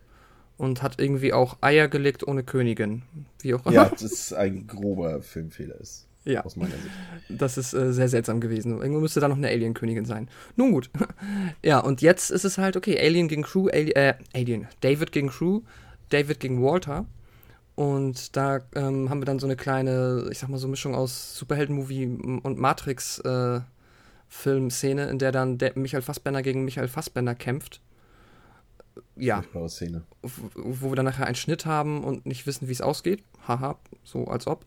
Und hat irgendwie auch Eier gelegt ohne Königin. Wie auch immer. Ja, das ist ein grober Filmfehler ist. Ja. Aus meiner Sicht. Das ist äh, sehr seltsam gewesen. Irgendwo müsste da noch eine Alien-Königin sein. Nun gut. ja, und jetzt ist es halt, okay, Alien gegen Crew, Ali äh, Alien. David gegen Crew, David gegen Walter. Und da ähm, haben wir dann so eine kleine, ich sag mal so Mischung aus Superhelden-Movie und Matrix-Film-Szene, äh, in der dann der Michael Fassbender gegen Michael Fassbender kämpft. Ja. Szene. Wo wir dann nachher einen Schnitt haben und nicht wissen, wie es ausgeht. Haha, so als ob.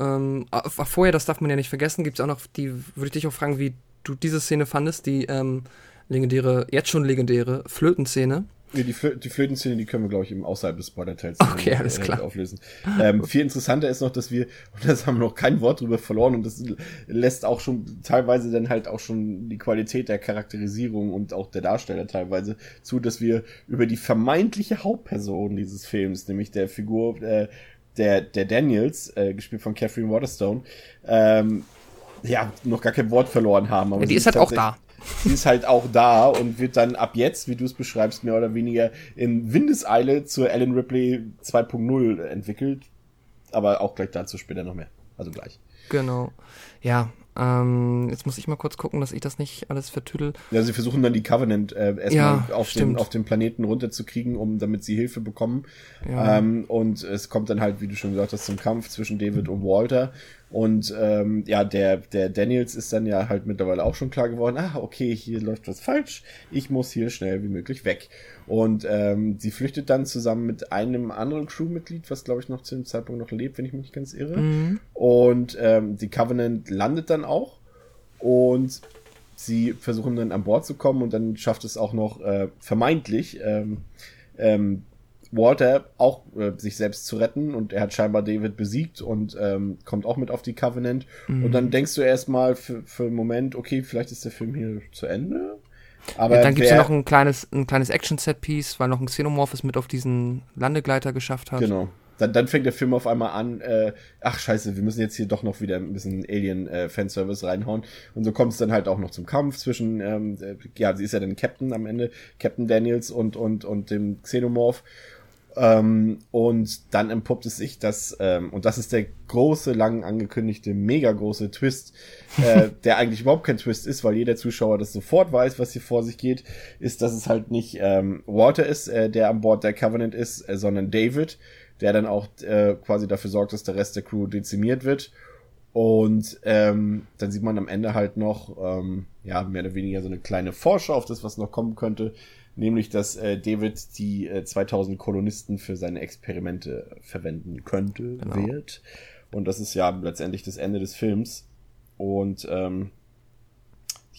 Ähm, vorher, das darf man ja nicht vergessen, gibt es auch noch, die würde ich dich auch fragen, wie du diese Szene fandest, die ähm, legendäre, jetzt schon legendäre Flötenszene. Nee, die, Flö die Flötenszene, die können wir, glaube ich, im außerhalb des Spoiler-Teils okay, alles äh, klar. auflösen. Ähm, viel interessanter ist noch, dass wir, und das haben wir noch kein Wort drüber verloren, und das lässt auch schon teilweise dann halt auch schon die Qualität der Charakterisierung und auch der Darsteller teilweise zu, dass wir über die vermeintliche Hauptperson dieses Films, nämlich der Figur äh, der, der Daniels, äh, gespielt von Catherine Waterstone, ähm, ja, noch gar kein Wort verloren haben. Aber ja, die ist halt auch da sie ist halt auch da und wird dann ab jetzt, wie du es beschreibst, mehr oder weniger in Windeseile zur Ellen Ripley 2.0 entwickelt. Aber auch gleich dazu später noch mehr. Also gleich. Genau. Ja, ähm, jetzt muss ich mal kurz gucken, dass ich das nicht alles vertüdel. Ja, sie versuchen dann die Covenant äh, erstmal ja, auf, den, auf den Planeten runterzukriegen, um damit sie Hilfe bekommen. Ja. Ähm, und es kommt dann halt, wie du schon gesagt hast, zum Kampf zwischen David und Walter. Und ähm, ja, der, der Daniels ist dann ja halt mittlerweile auch schon klar geworden, ah, okay, hier läuft was falsch, ich muss hier schnell wie möglich weg. Und ähm, sie flüchtet dann zusammen mit einem anderen Crewmitglied, was glaube ich noch zu dem Zeitpunkt noch lebt, wenn ich mich nicht ganz irre. Mhm. Und ähm, die Covenant landet dann auch und sie versuchen dann an Bord zu kommen und dann schafft es auch noch äh, vermeintlich ähm, ähm, Walter auch äh, sich selbst zu retten und er hat scheinbar David besiegt und ähm, kommt auch mit auf die Covenant. Mhm. Und dann denkst du erstmal für, für einen Moment, okay, vielleicht ist der Film hier zu Ende. Aber ja, dann gibt es ja noch ein kleines, ein kleines Action-Set-Piece, weil noch ein Xenomorph es mit auf diesen Landegleiter geschafft hat. Genau. Dann, dann fängt der Film auf einmal an, äh, ach scheiße, wir müssen jetzt hier doch noch wieder ein bisschen Alien-Fanservice äh, reinhauen. Und so kommt es dann halt auch noch zum Kampf zwischen, ähm, äh, ja, sie ist ja dann Captain am Ende, Captain Daniels und, und, und dem Xenomorph. Ähm, und dann empuppt es sich, dass, ähm, und das ist der große, lang angekündigte, mega große Twist, äh, der eigentlich überhaupt kein Twist ist, weil jeder Zuschauer das sofort weiß, was hier vor sich geht, ist, dass es halt nicht ähm, Walter ist, äh, der an Bord der Covenant ist, äh, sondern David, der dann auch äh, quasi dafür sorgt, dass der Rest der Crew dezimiert wird. Und ähm, dann sieht man am Ende halt noch, ähm, ja, mehr oder weniger so eine kleine Vorschau auf das, was noch kommen könnte nämlich dass äh, David die äh, 2000 Kolonisten für seine Experimente verwenden könnte, genau. wird. Und das ist ja letztendlich das Ende des Films. Und ähm,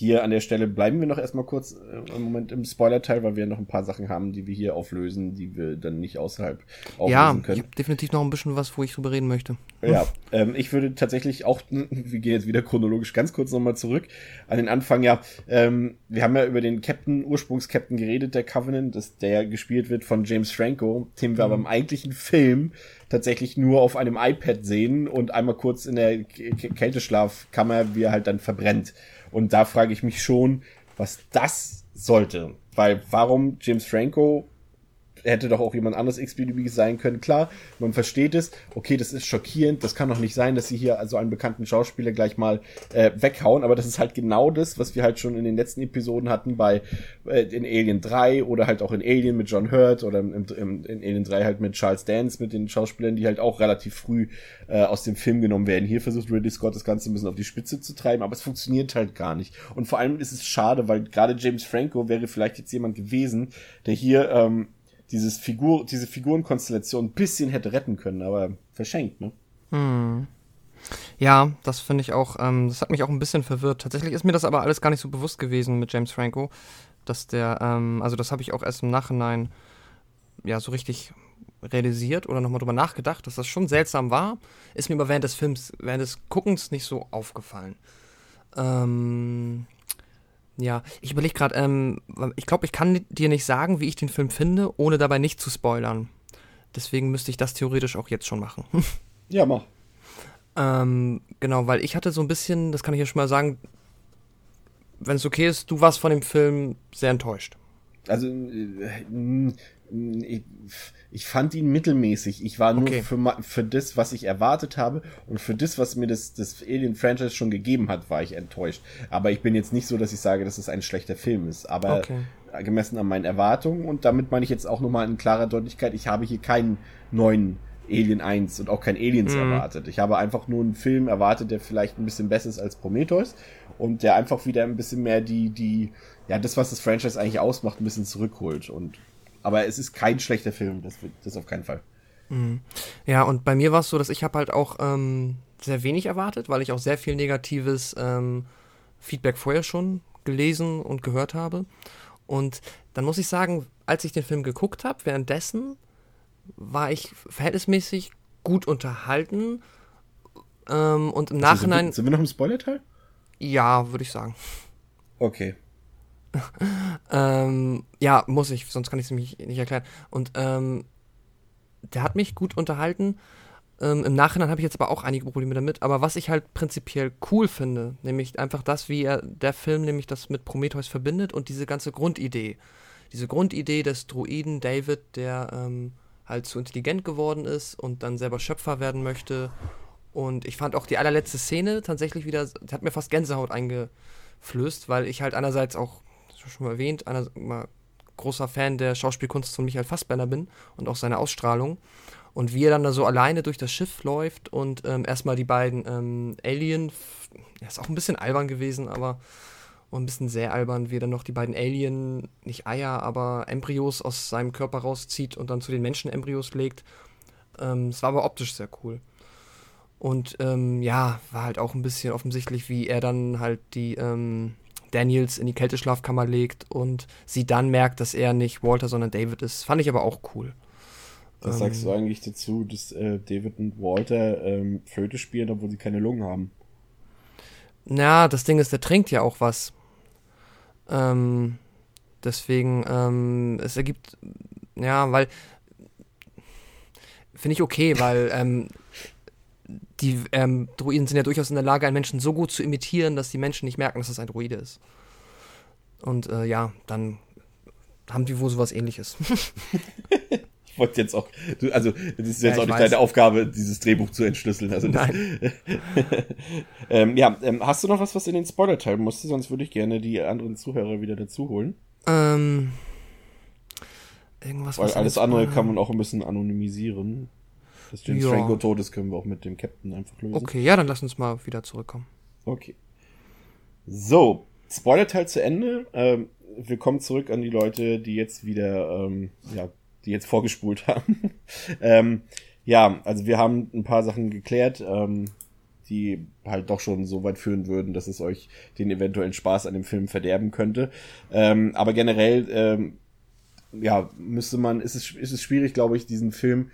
hier an der Stelle bleiben wir noch erstmal kurz äh, im Moment im Spoiler-Teil, weil wir noch ein paar Sachen haben, die wir hier auflösen, die wir dann nicht außerhalb auflösen Ja, können. habe definitiv noch ein bisschen was, wo ich drüber reden möchte. Ja, ähm, ich würde tatsächlich auch, wir gehen jetzt wieder chronologisch ganz kurz nochmal zurück an den Anfang. Ja, ähm, wir haben ja über den Captain, Ursprungs-Captain geredet, der Covenant, das, der gespielt wird von James Franco, den wir aber im eigentlichen Film tatsächlich nur auf einem iPad sehen und einmal kurz in der K Kälteschlafkammer, wie er halt dann verbrennt. Und da frage ich mich schon, was das sollte. Weil warum James Franco hätte doch auch jemand anderes XBDB sein können. Klar, man versteht es. Okay, das ist schockierend. Das kann doch nicht sein, dass sie hier also einen bekannten Schauspieler gleich mal äh, weghauen. Aber das ist halt genau das, was wir halt schon in den letzten Episoden hatten bei äh, in Alien 3 oder halt auch in Alien mit John Hurt oder im, im, in Alien 3 halt mit Charles Dance, mit den Schauspielern, die halt auch relativ früh äh, aus dem Film genommen werden. Hier versucht Ridley Scott das Ganze ein bisschen auf die Spitze zu treiben, aber es funktioniert halt gar nicht. Und vor allem ist es schade, weil gerade James Franco wäre vielleicht jetzt jemand gewesen, der hier ähm, dieses Figur, diese Figurenkonstellation ein bisschen hätte retten können, aber verschenkt, ne? Ja, das finde ich auch, ähm, das hat mich auch ein bisschen verwirrt. Tatsächlich ist mir das aber alles gar nicht so bewusst gewesen mit James Franco, dass der, ähm, also das habe ich auch erst im Nachhinein ja so richtig realisiert oder nochmal drüber nachgedacht, dass das schon seltsam war, ist mir aber während des Films, während des Guckens nicht so aufgefallen. Ähm, ja, ich überlege gerade, ähm, ich glaube, ich kann dir nicht sagen, wie ich den Film finde, ohne dabei nicht zu spoilern. Deswegen müsste ich das theoretisch auch jetzt schon machen. Ja, mach. Ähm, genau, weil ich hatte so ein bisschen, das kann ich ja schon mal sagen, wenn es okay ist, du warst von dem Film sehr enttäuscht. Also, äh, ich, ich fand ihn mittelmäßig. Ich war nur Okay. für, für das, was ich erwartet habe und für das, was mir das, das Alien-Franchise schon gegeben hat, war ich enttäuscht. Aber ich bin jetzt nicht so, dass ich sage, dass es ein schlechter Film ist. Aber Okay. gemessen an meinen Erwartungen und damit meine ich jetzt auch nochmal in klarer Deutlichkeit, ich habe hier keinen neuen Alien 1 und auch kein Aliens Mhm. erwartet. Ich habe einfach nur einen Film erwartet, der vielleicht ein bisschen besser ist als Prometheus und der einfach wieder ein bisschen mehr die, die, ja, das, was das Franchise eigentlich ausmacht, ein bisschen zurückholt. Und, aber es ist kein schlechter Film, das, wird- das auf keinen Fall. Ja, und bei mir war es so, dass ich habe halt auch ähm, sehr wenig erwartet, weil ich auch sehr viel negatives ähm, Feedback vorher schon gelesen und gehört habe. Und dann muss ich sagen, als ich den Film geguckt habe, währenddessen war ich verhältnismäßig gut unterhalten. Ähm, und im Also sind, Nachhinein, wir, sind wir noch im Spoiler-Teil? ja, würde ich sagen. Okay. Ähm, ja, muss ich, sonst kann ich es nämlich nicht erklären. Und ähm, der hat mich gut unterhalten. Ähm, Im Nachhinein habe ich jetzt aber auch einige Probleme damit. Aber was ich halt prinzipiell cool finde, nämlich einfach das, wie er der Film nämlich das mit Prometheus verbindet und diese ganze Grundidee. Diese Grundidee des Druiden David, der ähm, halt zu intelligent geworden ist und dann selber Schöpfer werden möchte. Und ich fand auch die allerletzte Szene tatsächlich wieder, hat mir fast Gänsehaut eingeflößt, weil ich halt einerseits auch, schon mal erwähnt, einer, mal großer Fan der Schauspielkunst von Michael Fassbender bin und auch seiner Ausstrahlung. Und wie er dann da so alleine durch das Schiff läuft und ähm, erstmal die beiden ähm, Alien, ja, ist auch ein bisschen albern gewesen, aber ein bisschen sehr albern, wie er dann noch die beiden Alien, nicht Eier, aber Embryos aus seinem Körper rauszieht und dann zu den Menschen-Embryos legt. Ähm, es war aber optisch sehr cool. Und ähm, ja, war halt auch ein bisschen offensichtlich, wie er dann halt die ähm, Daniels in die Kälteschlafkammer legt und sie dann merkt, dass er nicht Walter, sondern David ist. Fand ich aber auch cool. Was Ähm. sagst du eigentlich dazu, dass äh, David und Walter ähm, Flöte spielen, obwohl sie keine Lungen haben? Na, das Ding ist, der trinkt ja auch was. Ähm, deswegen, ähm, es ergibt, ja, weil, finde ich okay, weil, ähm, die ähm, Druiden sind ja durchaus in der Lage, einen Menschen so gut zu imitieren, dass die Menschen nicht merken, dass das ein Druide ist. Und äh, ja, dann haben die wohl sowas ähnliches. Ich wollte jetzt auch, also das ist Ja, jetzt auch ich nicht weiß. deine Aufgabe, dieses Drehbuch zu entschlüsseln. Also Nein. ähm, ja, ähm, hast du noch was, was in den Spoiler teilen musste? Sonst würde ich gerne die anderen Zuhörer wieder dazu holen. ähm, irgendwas Weil alles andere kann man auch ein bisschen anonymisieren. Das James Ja. Franco tot ist, können wir auch mit dem Captain einfach lösen. Okay, ja, dann lass uns mal wieder zurückkommen. Okay. So, Spoiler-Teil zu Ende. Ähm, willkommen zurück an die Leute, die jetzt wieder, ähm, ja, die jetzt vorgespult haben. ähm, ja, also wir haben ein paar Sachen geklärt, ähm, die halt doch schon so weit führen würden, dass es euch den eventuellen Spaß an dem Film verderben könnte. Ähm, aber generell, ähm, ja, müsste man, ist es, ist es schwierig, glaube ich, diesen Film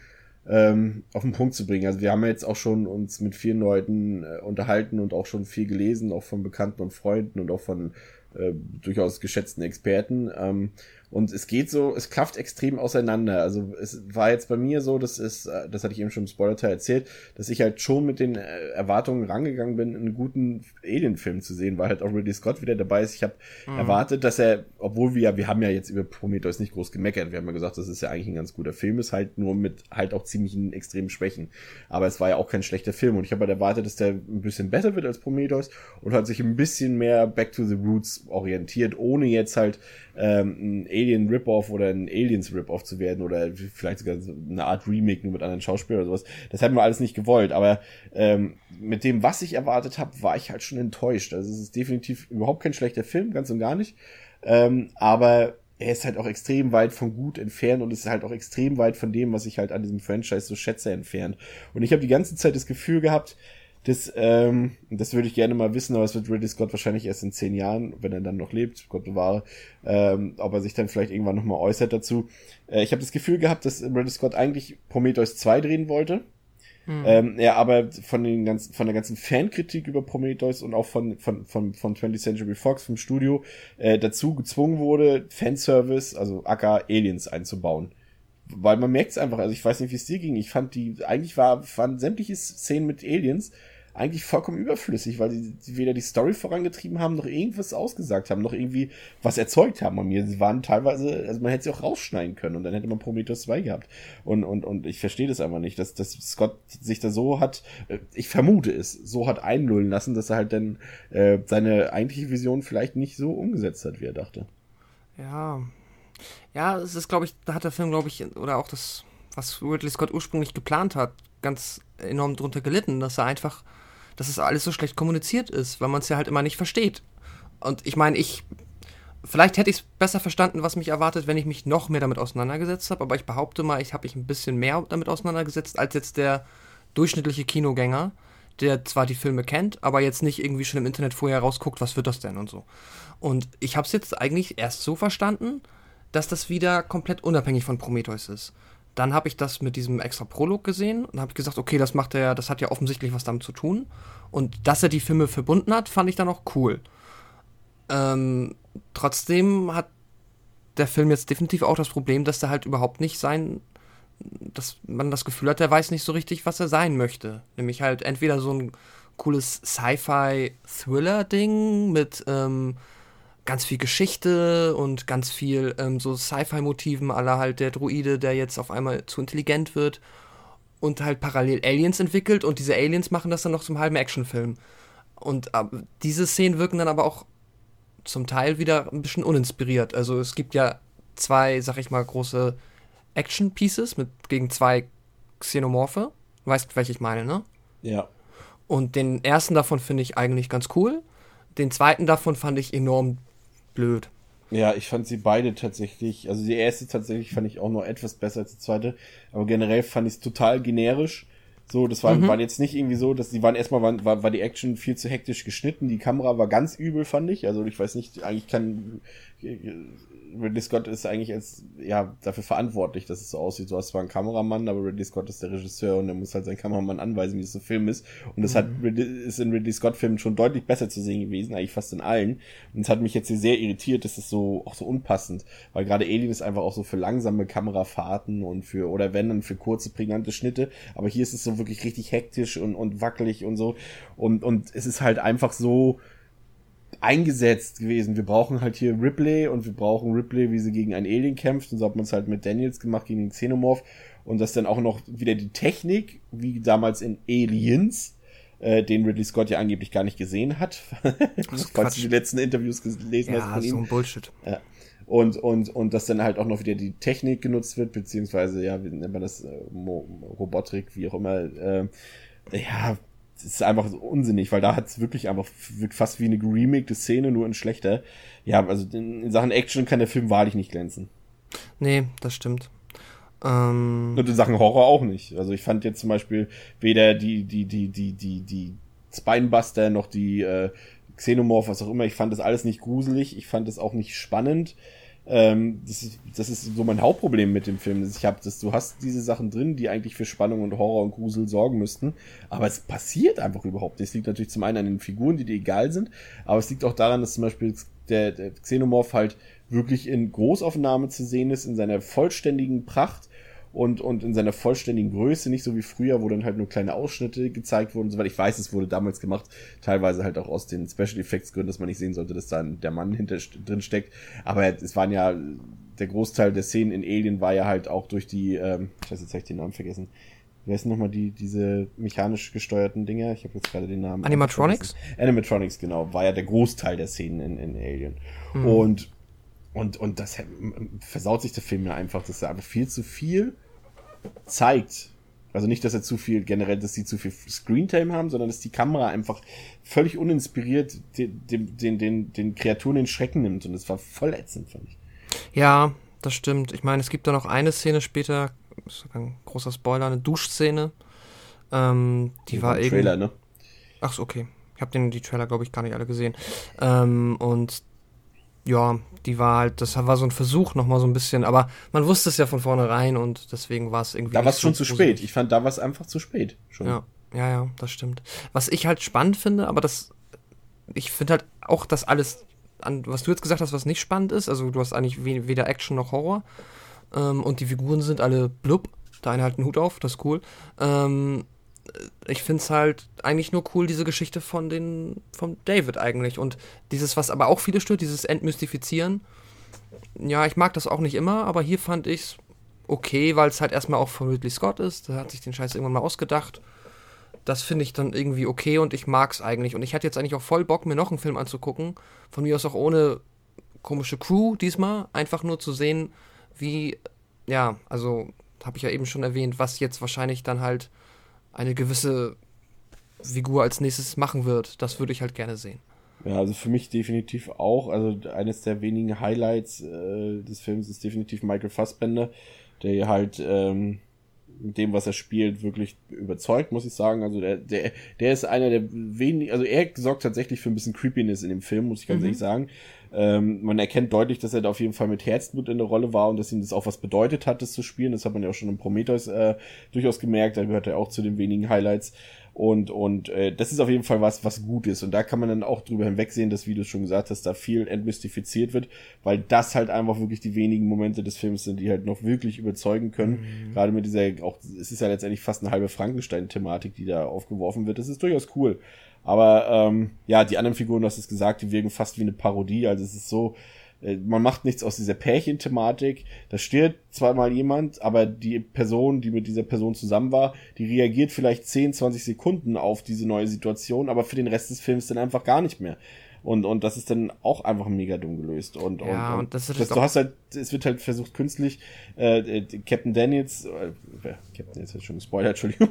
ähm, auf den Punkt zu bringen. Also wir haben jetzt auch schon uns mit vielen Leuten äh, unterhalten und auch schon viel gelesen, auch von Bekannten und Freunden und auch von äh, durchaus geschätzten Experten. Ähm, und es geht so, es klafft extrem auseinander. Also es war jetzt bei mir so, das ist, äh, das hatte ich eben schon im Spoiler-Teil erzählt, dass ich halt schon mit den äh, Erwartungen rangegangen bin, einen guten Alien-Film zu sehen, weil halt auch Ridley Scott wieder dabei ist. Ich habe mhm. erwartet, dass er, obwohl wir ja, wir haben ja jetzt über Prometheus nicht groß gemeckert, wir haben ja gesagt, das ist ja eigentlich ein ganz guter Film, ist halt nur mit halt auch ziemlichen extremen Schwächen. Aber es war ja auch kein schlechter Film und ich habe halt erwartet, dass der ein bisschen besser wird als Prometheus und hat sich ein bisschen mehr Back to the Roots orientiert, ohne jetzt halt ähm, ein Alien Rip-Off oder ein Aliens Rip-Off zu werden oder vielleicht sogar so eine Art Remake nur mit anderen Schauspielern oder sowas. Das hätten wir alles nicht gewollt, aber ähm, mit dem, was ich erwartet habe, war ich halt schon enttäuscht. Also es ist definitiv überhaupt kein schlechter Film, ganz und gar nicht. Ähm, aber er ist halt auch extrem weit von gut entfernt und ist halt auch extrem weit von dem, was ich halt an diesem Franchise so schätze, entfernt. Und ich habe die ganze Zeit das Gefühl gehabt, das, ähm, das würde ich gerne mal wissen, aber es wird Ridley Scott wahrscheinlich erst in zehn Jahren, wenn er dann noch lebt, Gott bewahre, ähm, ob er sich dann vielleicht irgendwann nochmal äußert dazu. Äh, ich habe das Gefühl gehabt, dass Ridley Scott eigentlich Prometheus 2 drehen wollte. Hm. Ähm, er aber von den ganzen, von der ganzen Fankritik über Prometheus und auch von, von, von, von 20th Century Fox vom Studio äh, dazu gezwungen wurde, Fanservice, also aka Aliens einzubauen weil man merkt es einfach, also ich weiß nicht, wie es dir ging. Ich fand die, eigentlich war, waren sämtliche Szenen mit Aliens eigentlich vollkommen überflüssig, weil sie weder die Story vorangetrieben haben, noch irgendwas ausgesagt haben, noch irgendwie was erzeugt haben an mir. Sie waren teilweise, also man hätte sie auch rausschneiden können und dann hätte man Prometheus 2 gehabt. Und, und, und ich verstehe das einfach nicht, dass, dass Scott sich da so hat, äh, ich vermute es, so hat einlullen lassen, dass er halt dann äh, seine eigentliche Vision vielleicht nicht so umgesetzt hat, wie er dachte. Ja. Ja, es ist, glaube ich, da hat der Film, glaube ich, oder auch das, was Ridley Scott ursprünglich geplant hat, ganz enorm drunter gelitten, dass er einfach dass es alles so schlecht kommuniziert ist, weil man es ja halt immer nicht versteht. Und ich meine, ich. Vielleicht hätte ich es besser verstanden, was mich erwartet, wenn ich mich noch mehr damit auseinandergesetzt habe, aber ich behaupte mal, ich habe mich ein bisschen mehr damit auseinandergesetzt als jetzt der durchschnittliche Kinogänger, der zwar die Filme kennt, aber jetzt nicht irgendwie schon im Internet vorher rausguckt, was wird das denn und so. Und ich habe es jetzt eigentlich erst so verstanden, dass das wieder komplett unabhängig von Prometheus ist. Dann habe ich das mit diesem extra Prolog gesehen und habe gesagt, okay, das macht er, das hat ja offensichtlich was damit zu tun. Und dass er die Filme verbunden hat, fand ich dann auch cool. Ähm, trotzdem hat der Film jetzt definitiv auch das Problem, dass er halt überhaupt nicht sein, dass man das Gefühl hat, er weiß nicht so richtig, was er sein möchte. Nämlich halt entweder so ein cooles Sci-Fi-Thriller-Ding mit ähm, ganz viel Geschichte und ganz viel ähm, so Sci-Fi-Motiven aller halt der Druide, der jetzt auf einmal zu intelligent wird und halt parallel Aliens entwickelt und diese Aliens machen das dann noch zum halben Actionfilm. Und äh, diese Szenen wirken dann aber auch zum Teil wieder ein bisschen uninspiriert. Also es gibt ja zwei, sag ich mal, große Action-Pieces mit gegen zwei Xenomorphe. Du weißt, welche ich meine, ne? Ja. Und den ersten davon finde ich eigentlich ganz cool. Den zweiten davon fand ich enorm blöd. Ja, ich fand sie beide tatsächlich, also die erste tatsächlich fand ich auch noch etwas besser als die zweite, aber generell fand ich es total generisch. So, das war, mhm. waren jetzt nicht irgendwie so, dass die waren erstmal waren, war, war die Action viel zu hektisch geschnitten, die Kamera war ganz übel, fand ich. Also ich weiß nicht, eigentlich kann Ridley Scott ist eigentlich als, ja, dafür verantwortlich, dass es so aussieht. Du hast zwar einen Kameramann, aber Ridley Scott ist der Regisseur und er muss halt seinen Kameramann anweisen, wie es so Film ist. Und das mhm. hat, ist in Ridley Scott Filmen schon deutlich besser zu sehen gewesen, eigentlich fast in allen. Und es hat mich jetzt hier sehr irritiert, das ist so, auch so unpassend, weil gerade Alien ist einfach auch so für langsame Kamerafahrten und für, oder wenn dann für kurze, prägnante Schnitte. Aber hier ist es so wirklich richtig hektisch und, und wackelig und so. Und, und es ist halt einfach so, eingesetzt gewesen. Wir brauchen halt hier Ripley und wir brauchen Ripley, wie sie gegen einen Alien kämpft. Und so hat man es halt mit Daniels gemacht gegen den Xenomorph. Und das dann auch noch wieder die Technik, wie damals in Aliens, äh, den Ridley Scott ja angeblich gar nicht gesehen hat. Falls du die letzten Interviews gelesen ja, hast von ihm. so ein Bullshit. Ja. Und, und, und dass dann halt auch noch wieder die Technik genutzt wird, beziehungsweise, ja, wie nennt man das, äh, Robotik, wie auch immer, äh, ja, das ist einfach so unsinnig, weil da hat es wirklich einfach wirkt fast wie eine geremakte Szene, nur in schlechter. Ja, also in, in, Sachen Action kann der Film wahrlich nicht glänzen. Nee, das stimmt. Ähm, Und in Sachen Horror auch nicht. Also ich fand jetzt zum Beispiel weder die, die, die, die, die, die Spinebuster noch die äh, Xenomorph, was auch immer, ich fand das alles nicht gruselig, ich fand das auch nicht spannend. Ähm, das, ist, das ist so mein Hauptproblem mit dem Film. Ich habe das, du hast diese Sachen drin, die eigentlich für Spannung und Horror und Grusel sorgen müssten, aber es passiert einfach überhaupt nicht. Es liegt natürlich zum einen an den Figuren, die dir egal sind, aber es liegt auch daran, dass zum Beispiel der, der Xenomorph halt wirklich in Großaufnahme zu sehen ist, in seiner vollständigen Pracht und, und in seiner vollständigen Größe, nicht so wie früher, wo dann halt nur kleine Ausschnitte gezeigt wurden, soweit ich weiß, es wurde damals gemacht, teilweise halt auch aus den Special Effects Gründen, dass man nicht sehen sollte, dass da der Mann hinter drin steckt, aber es waren ja, der Großteil der Szenen in Alien war ja halt auch durch die, ähm, ich weiß jetzt habe ich den Namen vergessen, Wer ist nochmal die, diese mechanisch gesteuerten Dinger? Ich habe jetzt gerade den Namen. Animatronics? Animatronics, genau. War ja der Großteil der Szenen in, in Alien. Mhm. Und, und, und das versaut sich der Film ja einfach, dass er einfach viel zu viel zeigt. Also nicht, dass er zu viel, generell, dass sie zu viel Screentime haben, sondern dass die Kamera einfach völlig uninspiriert den, den, den, den, Kreaturen den Schrecken nimmt. Und das war voll ätzend, fand ich. Ja, das stimmt. Ich meine, es gibt da noch eine Szene später, ein großer Spoiler, eine Duschszene. Ähm, die, die war irgendwie. Trailer, ne? Ach so, okay. Ich habe den die Trailer, glaube ich, gar nicht alle gesehen. Ähm, und ja, die war halt, das war so ein Versuch nochmal so ein bisschen, aber man wusste es ja von vornherein und deswegen war es irgendwie. Da war es schon zu spät. Ich fand, da war es einfach zu spät. Schon. Ja, ja, ja, das stimmt. Was ich halt spannend finde, aber das, ich finde halt auch, dass alles, an, was du jetzt gesagt hast, was nicht spannend ist, also du hast eigentlich weder Action noch Horror ähm, und die Figuren sind alle blub, da eine halt einen Hut auf, das ist cool. Ähm, ich finde es halt eigentlich nur cool, diese Geschichte von den, von David eigentlich. Und dieses, was aber auch viele stört, dieses Entmystifizieren. Ja, ich mag das auch nicht immer, aber hier fand ich es okay, weil es halt erstmal auch von Ridley Scott ist. Der hat sich den Scheiß irgendwann mal ausgedacht. Das finde ich dann irgendwie okay und ich mag es eigentlich. Und ich hatte jetzt eigentlich auch voll Bock, mir noch einen Film anzugucken. Von mir aus auch ohne komische Crew diesmal. Einfach nur zu sehen, wie, ja, also habe ich ja eben schon erwähnt, was jetzt wahrscheinlich dann halt eine gewisse Figur als nächstes machen wird. Das würde ich halt gerne sehen. Ja, also für mich definitiv auch. Also eines der wenigen Highlights äh, des Films ist definitiv Michael Fassbender, der halt ähm, mit dem, was er spielt, wirklich überzeugt, muss ich sagen. Also der, der, der ist einer der wenigen, also er sorgt tatsächlich für ein bisschen Creepiness in dem Film, muss ich ganz mhm. ehrlich sagen. Ähm, man erkennt deutlich, dass er da auf jeden Fall mit Herzblut in der Rolle war und dass ihm das auch was bedeutet hat, das zu spielen. Das hat man ja auch schon im Prometheus äh, durchaus gemerkt. Da gehört er auch zu den wenigen Highlights. Und, und äh, das ist auf jeden Fall was, was gut ist. Und da kann man dann auch drüber hinwegsehen, dass, wie du schon gesagt hast, da viel entmystifiziert wird, weil das halt einfach wirklich die wenigen Momente des Films sind, die halt noch wirklich überzeugen können. Mhm. Gerade mit dieser, auch, es ist ja letztendlich fast eine halbe Frankenstein-Thematik, die da aufgeworfen wird. Das ist durchaus cool. Aber ähm, ja, die anderen Figuren, du hast es gesagt, die wirken fast wie eine Parodie. Also es ist so, äh, man macht nichts aus dieser Pärchenthematik. Da stirbt zweimal jemand, aber die Person, die mit dieser Person zusammen war, die reagiert vielleicht 10, 20 Sekunden auf diese neue Situation, aber für den Rest des Films dann einfach gar nicht mehr. Und, und das ist dann auch einfach mega dumm gelöst. Und, ja, und, und das ist das, du hast halt, es wird halt versucht künstlich, äh, äh Captain Daniels, äh, Captain ist jetzt schon gespoilert, Entschuldigung,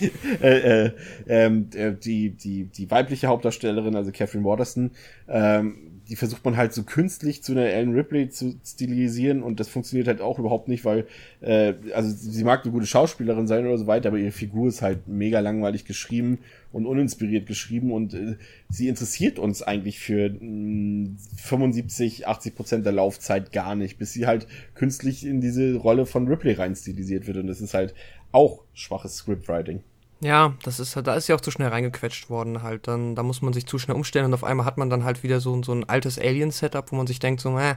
äh, äh, ähm, äh, die, die, die weibliche Hauptdarstellerin, also Catherine Waterston, ähm, die versucht man halt so künstlich zu einer Ellen Ripley zu stilisieren und das funktioniert halt auch überhaupt nicht, weil, äh, also sie mag eine gute Schauspielerin sein oder so weiter, aber ihre Figur ist halt mega langweilig geschrieben und uninspiriert geschrieben und äh, sie interessiert uns eigentlich für mh, 75, 80 Prozent der Laufzeit gar nicht, bis sie halt künstlich in diese Rolle von Ripley rein stilisiert wird und das ist halt auch schwaches Scriptwriting. Ja, das ist da ist ja auch zu schnell reingequetscht worden halt. Dann, da muss man sich zu schnell umstellen und auf einmal hat man dann halt wieder so, so ein altes Alien-Setup, wo man sich denkt, so, äh,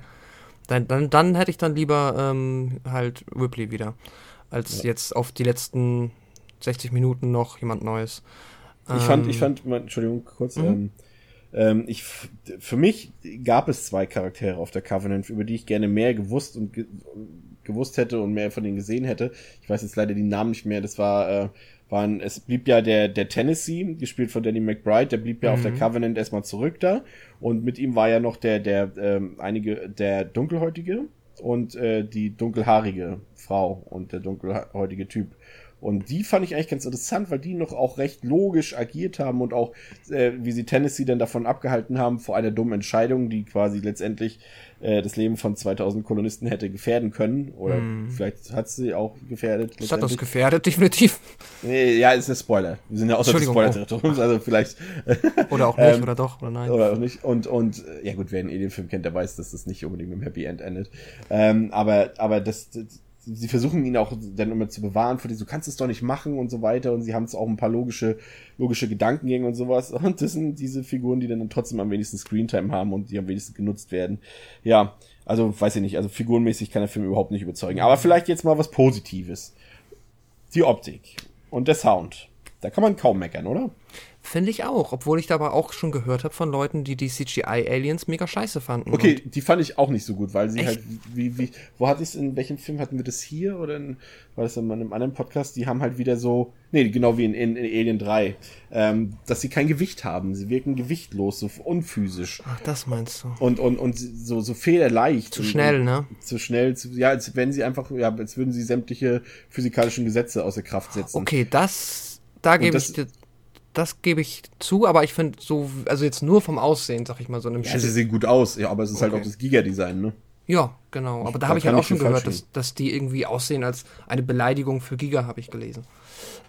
dann, dann, dann hätte ich dann lieber ähm, halt Ripley wieder, als ja. jetzt auf die letzten 60 Minuten noch jemand Neues. Ich fand, ich ähm, fand, Entschuldigung, kurz, mhm. ähm, ähm, ich, für mich gab es zwei Charaktere auf der Covenant, über die ich gerne mehr gewusst und ge gewusst hätte und mehr von denen gesehen hätte. Ich weiß jetzt leider die Namen nicht mehr. Das war äh, waren, es blieb ja der, der Tennessee, gespielt von Danny McBride, der blieb ja mhm. auf der mhm. Covenant erstmal zurück da. Und mit ihm war ja noch der, der, ähm, einige, der Dunkelhäutige und äh, die dunkelhaarige Frau und der dunkelhäutige Typ. Und die fand ich eigentlich ganz interessant, weil die noch auch recht logisch agiert haben und auch, äh, wie sie Tennessee dann davon abgehalten haben, vor einer dummen Entscheidung, die quasi letztendlich äh, das Leben von 2000 Kolonisten hätte gefährden können. Oder mm. vielleicht hat sie auch gefährdet. Das hat das gefährdet, definitiv. Nee, ja, ist ein Spoiler. Wir sind ja außer des Spoiler-Territoriums, also vielleicht. oder auch nicht, ähm, oder doch, oder nein. Oder auch nicht. Und, und ja gut, wer einen Alien-Film kennt, der weiß, dass das nicht unbedingt mit einem Happy End endet. Ähm, aber, aber das, das sie versuchen ihn auch dann immer zu bewahren vor diesem, du kannst es doch nicht machen und so weiter und sie haben es auch ein paar logische, logische Gedankengänge und sowas und das sind diese Figuren, die dann trotzdem am wenigsten Screentime haben und die am wenigsten genutzt werden. Ja, also weiß ich nicht, also figurenmäßig kann der Film überhaupt nicht überzeugen. Aber vielleicht jetzt mal was Positives. Die Optik und der Sound. Da kann man kaum meckern, oder? Finde ich auch, obwohl ich da aber auch schon gehört habe von Leuten, die die CGI-Aliens mega scheiße fanden. Okay, die fand ich auch nicht so gut, weil sie Echt? halt, wie, wie, wo hatte ich es, in welchem Film hatten wir das hier oder in, war das in einem anderen Podcast? Die haben halt wieder so, nee, genau wie in, in, in Alien 3, ähm, dass sie kein Gewicht haben. Sie wirken gewichtlos, so unphysisch. Ach, das meinst du. Und, und, und so, so federleicht. Zu schnell, und, ne? Zu schnell, zu, ja, als wenn sie einfach, ja, als würden sie sämtliche physikalischen Gesetze außer Kraft setzen. Okay, das, da gebe ich dir das gebe ich zu, aber ich finde so, also jetzt nur vom Aussehen, sag ich mal, so einem Ja, sie sehen gut aus, ja, aber es ist okay. halt auch das Giga-Design, ne? Ja, genau. Aber da habe ich halt auch schon gehört, dass, dass die irgendwie aussehen als eine Beleidigung für Giga, habe ich gelesen.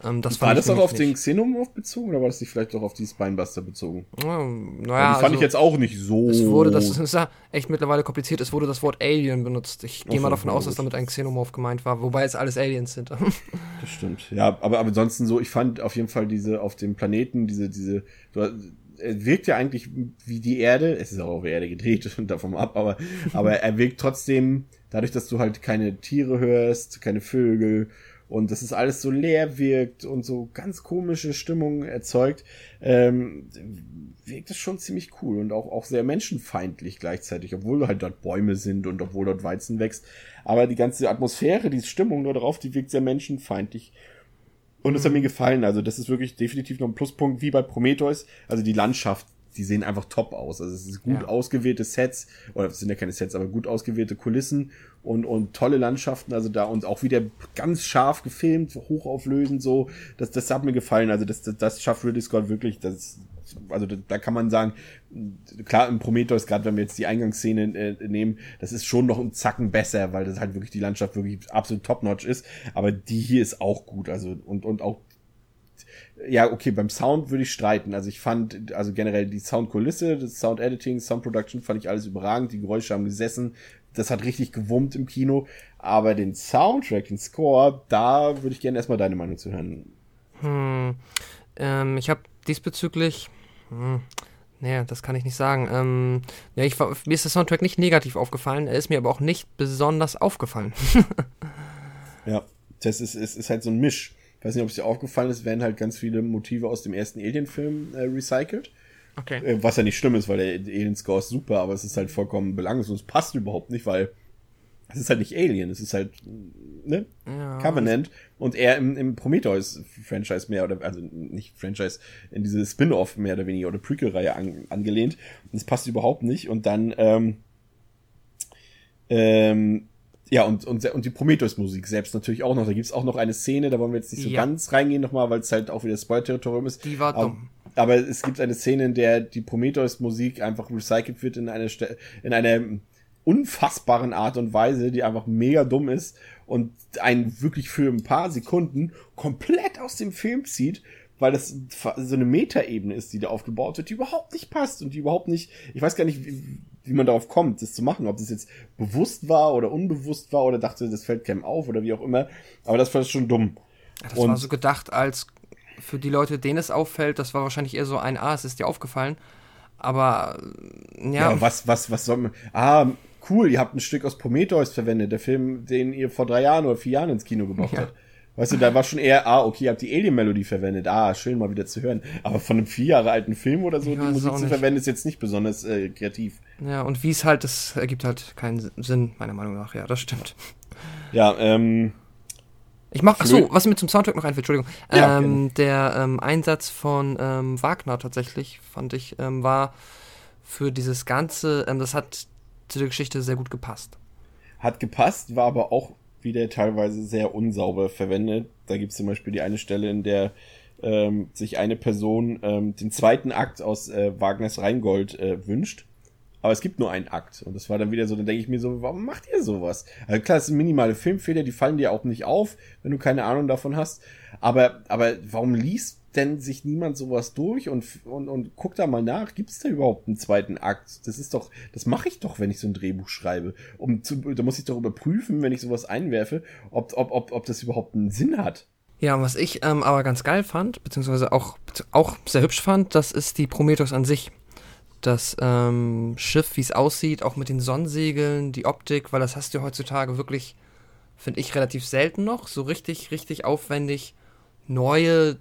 Ähm, das war das auch auf nicht. den Xenomorph bezogen oder war das nicht vielleicht auch auf die Spinebuster bezogen? Ja, naja, die fand also, ich jetzt auch nicht so. Es wurde, das ist ja echt mittlerweile kompliziert, es wurde das Wort Alien benutzt. Ich gehe mal davon aus, dass damit ein Xenomorph gemeint war, wobei es alles Aliens sind. das stimmt. Ja, aber, aber ansonsten so, ich fand auf jeden Fall diese auf dem Planeten, diese, diese, er wirkt ja eigentlich wie die Erde, es ist auch auf der Erde gedreht und davon ab, aber, aber er wirkt trotzdem, dadurch, dass du halt keine Tiere hörst, keine Vögel und dass es alles so leer wirkt und so ganz komische Stimmung erzeugt, ähm, wirkt es schon ziemlich cool und auch, auch sehr menschenfeindlich gleichzeitig, obwohl halt dort Bäume sind und obwohl dort Weizen wächst. Aber die ganze Atmosphäre, die Stimmung nur drauf, die wirkt sehr menschenfeindlich. Und es hat mir gefallen. Also, das ist wirklich definitiv noch ein Pluspunkt, wie bei Prometheus. Also, die Landschaft, die sehen einfach top aus. Also, es ist gut ja. ausgewählte Sets, oder es sind ja keine Sets, aber gut ausgewählte Kulissen und, und tolle Landschaften. Also, da und auch wieder ganz scharf gefilmt, hochauflösend so. Das, das hat mir gefallen. Also, das, das, das schafft Ridley Scott wirklich. Das, also da, da kann man sagen, klar im Prometheus, gerade wenn wir jetzt die Eingangsszene äh, nehmen, das ist schon noch ein Zacken besser, weil das halt wirklich die Landschaft wirklich absolut top-notch ist. Aber die hier ist auch gut, also und und auch ja, okay, beim Sound würde ich streiten. Also ich fand, also generell die Soundkulisse, das Sound-Editing, Sound-Production fand ich alles überragend. Die Geräusche haben gesessen. Das hat richtig gewummt im Kino. Aber den Soundtrack, den Score, da würde ich gerne erstmal deine Meinung zu hören. Hm, ähm, ich habe diesbezüglich hm, nee, das kann ich nicht sagen. Ähm, ja, ich, mir ist der Soundtrack nicht negativ aufgefallen, er ist mir aber auch nicht besonders aufgefallen. ja, das ist, ist, ist halt so ein Misch. Ich weiß nicht, ob es dir aufgefallen ist, werden halt ganz viele Motive aus dem ersten Alien-Film äh, recycelt. Okay. Äh, was ja nicht schlimm ist, weil der Alien-Score ist super, aber es ist halt vollkommen belanglos und es passt überhaupt nicht, weil es ist halt nicht Alien, es ist halt, ne? Ja, Covenant und er im, im Prometheus-Franchise mehr oder, also nicht Franchise, in diese Spin-off mehr oder weniger oder Prequel-Reihe an, angelehnt. Und das passt überhaupt nicht. Und dann, ähm, ähm, ja, und, und, und die Prometheus-Musik selbst natürlich auch noch. Da gibt's auch noch eine Szene, da wollen wir jetzt nicht so ja. ganz reingehen nochmal, weil es halt auch wieder Spoiler-Territorium ist. Die war dumm. Aber, aber es gibt eine Szene, in der die Prometheus-Musik einfach recycelt wird in einer, in einer unfassbaren Art und Weise, die einfach mega dumm ist und einen wirklich für ein paar Sekunden komplett aus dem Film zieht, weil das so eine Metaebene ist, die da aufgebaut wird, die überhaupt nicht passt und die überhaupt nicht, ich weiß gar nicht, wie, man darauf kommt, das zu machen, ob das jetzt bewusst war oder unbewusst war oder dachte, das fällt keinem auf oder wie auch immer, aber das war schon dumm. Das und war so gedacht als für die Leute, denen es auffällt, das war wahrscheinlich eher so ein, ah, es ist dir aufgefallen, aber ja. Ja, was, was, was soll man, ah, cool, ihr habt ein Stück aus Prometheus verwendet, der Film, den ihr vor drei Jahren oder vier Jahren ins Kino gebracht ja. habt. Weißt du, da war schon eher, ah, okay, ihr habt die Alien-Melodie verwendet, ah, schön mal wieder zu hören. Aber von einem vier Jahre alten Film oder so, die Musik zu verwenden, ist jetzt nicht besonders äh, kreativ. Ja, und wie es halt, das ergibt halt keinen Sinn, meiner Meinung nach, ja, das stimmt. Ja, ähm. Ich mach, ach so, was mir zum Soundtrack noch einfällt, Entschuldigung. Ja, ähm, der ähm, Einsatz von ähm, Wagner tatsächlich, fand ich, ähm, war für dieses Ganze, ähm, das hat zu der Geschichte sehr gut gepasst. Hat gepasst, war aber auch wieder teilweise sehr unsauber verwendet. Da gibt es zum Beispiel die eine Stelle, in der ähm, sich eine Person ähm, den zweiten Akt aus äh, Wagners Rheingold äh, wünscht. Aber es gibt nur einen Akt. Und das war dann wieder so, dann denke ich mir so, warum macht ihr sowas? Also klar, es sind minimale Filmfehler, die fallen dir auch nicht auf, wenn du keine Ahnung davon hast. Aber, aber warum liest denn sich niemand sowas durch und, und, und guckt da mal nach, gibt es da überhaupt einen zweiten Akt? Das ist doch, das mache ich doch, wenn ich so ein Drehbuch schreibe. Um zu, da muss ich doch überprüfen, wenn ich sowas einwerfe, ob, ob, ob, ob das überhaupt einen Sinn hat. Ja, was ich ähm, aber ganz geil fand, beziehungsweise auch, auch sehr hübsch fand, das ist die Prometheus an sich. Das ähm, Schiff, wie es aussieht, auch mit den Sonnensegeln, die Optik, weil das hast du heutzutage wirklich, finde ich, relativ selten noch. So richtig, richtig aufwendig neue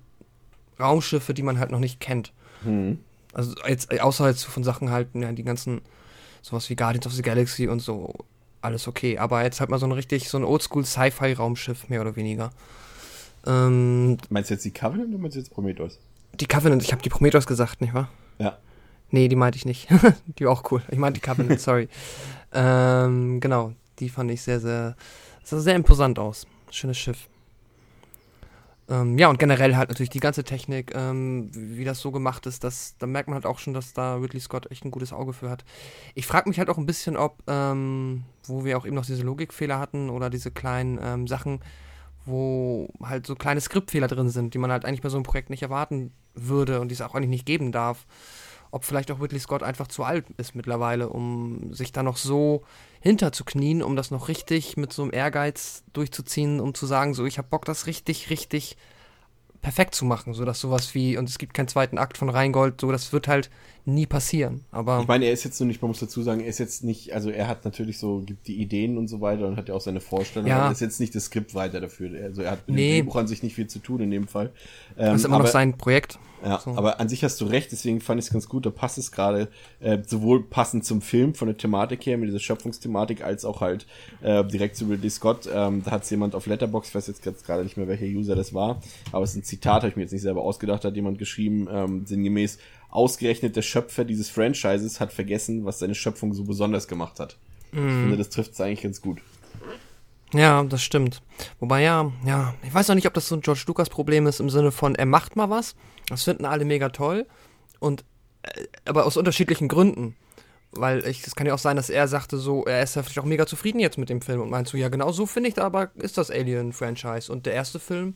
Raumschiffe, die man halt noch nicht kennt. Hm. Also jetzt außer jetzt von Sachen halt, ja, die ganzen, sowas wie Guardians of the Galaxy und so, alles okay. Aber jetzt halt mal so ein richtig, so ein Oldschool Sci-Fi-Raumschiff, mehr oder weniger. Ähm, meinst du jetzt die Covenant oder meinst du jetzt Prometheus? Die Covenant, ich habe die Prometheus gesagt, nicht wahr? Ja. Nee, die meinte ich nicht. die war auch cool. Ich meinte die Covenant, sorry. ähm, genau, die fand ich sehr, sehr, sah sehr imposant aus. Schönes Schiff. Ähm, ja, und generell halt natürlich die ganze Technik, ähm, wie, das so gemacht ist, das, da merkt man halt auch schon, dass da Ridley Scott echt ein gutes Auge für hat. Ich frage mich halt auch ein bisschen, ob, ähm, wo wir auch eben noch diese Logikfehler hatten oder diese kleinen ähm, Sachen, wo halt so kleine Skriptfehler drin sind, die man halt eigentlich bei so einem Projekt nicht erwarten würde und die es auch eigentlich nicht geben darf ob vielleicht auch Ridley Scott einfach zu alt ist mittlerweile, um sich da noch so hinterzuknien, um das noch richtig mit so einem Ehrgeiz durchzuziehen, um zu sagen, so ich habe Bock, das richtig, richtig perfekt zu machen, so dass sowas wie und es gibt keinen zweiten Akt von Rheingold, so das wird halt nie passieren. Aber ich meine, er ist jetzt nur nicht, man muss dazu sagen, er ist jetzt nicht, also er hat natürlich so gibt die Ideen und so weiter und hat ja auch seine Vorstellungen. Ja. Er ist jetzt nicht das Skript weiter dafür. Also er hat mit nee. dem Drehbuch an sich nicht viel zu tun in dem Fall. Ähm, das ist immer aber, noch sein Projekt. Ja, so. aber an sich hast du recht, deswegen fand ich es ganz gut, da passt es gerade äh, sowohl passend zum Film von der Thematik her, mit dieser Schöpfungsthematik, als auch halt äh, direkt zu Ridley Scott. Ähm, da hat jemand auf Letterbox, ich weiß jetzt gerade nicht mehr, welcher User das war, aber es ist ein Zitat, habe ich mir jetzt nicht selber ausgedacht, hat jemand geschrieben, ähm, sinngemäß, ausgerechnet der Schöpfer dieses Franchises hat vergessen, was seine Schöpfung so besonders gemacht hat. Mm. Ich finde, das trifft es eigentlich ganz gut. Ja, das stimmt. Wobei ja, ja, ich weiß noch nicht, ob das so ein George Lucas Problem ist im Sinne von, er macht mal was, das finden alle mega toll und äh, aber aus unterschiedlichen Gründen. Weil ich, es kann ja auch sein, dass er sagte so, er ist ja vielleicht auch mega zufrieden jetzt mit dem Film und meint so, ja genau so finde ich da aber ist das Alien-Franchise. Und der erste Film,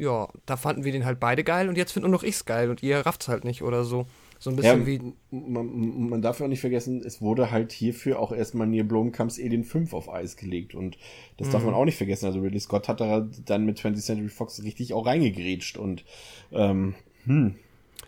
ja, da fanden wir den halt beide geil und jetzt finden nur noch ich's geil und ihr rafft's halt nicht oder so. So ein bisschen ja, wie. Man, man darf ja auch nicht vergessen, es wurde halt hierfür auch erstmal Neil Blomkamps Alien 5 auf Eis gelegt. Und das mhm. darf man auch nicht vergessen. Also Ridley Scott hat da dann mit 20th Century Fox richtig auch reingegrätscht und ähm, hm.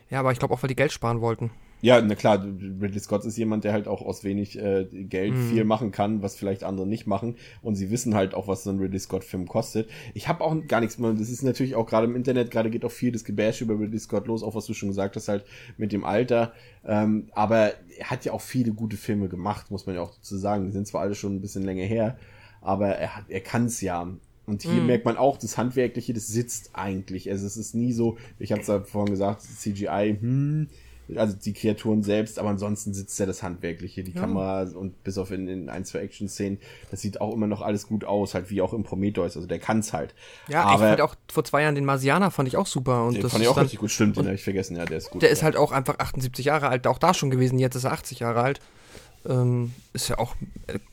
Ja, aber ich glaube auch, weil die Geld sparen wollten. Ja, na klar, Ridley Scott ist jemand, der halt auch aus wenig äh, Geld mhm. viel machen kann, was vielleicht andere nicht machen. Und sie wissen halt auch, was so ein Ridley Scott-Film kostet. Ich habe auch gar nichts mehr. Das ist natürlich auch gerade im Internet, gerade geht auch viel das Gebäsch über Ridley Scott los, auch was du schon gesagt hast, halt mit dem Alter. Ähm, aber er hat ja auch viele gute Filme gemacht, muss man ja auch dazu sagen. Die sind zwar alle schon ein bisschen länger her, aber er hat, er kann es ja. Und hier mm. merkt man auch, das Handwerkliche, das sitzt eigentlich. Also es ist nie so, ich habe es ja vorhin gesagt, CGI, hm, also die Kreaturen selbst, aber ansonsten sitzt ja das Handwerkliche, die ja. Kamera und bis auf in, in ein, zwei Action-Szenen, das sieht auch immer noch alles gut aus, halt wie auch im Prometheus, also der kann's halt. Ja, aber, ich fand auch vor zwei Jahren den Marsianer fand ich auch super. Und den das fand ich auch dann, richtig gut, stimmt, den habe ich vergessen, ja, der ist gut. Der ja. ist halt auch einfach 78 Jahre alt, auch da schon gewesen, jetzt ist er 80 Jahre alt. Ähm, ist ja auch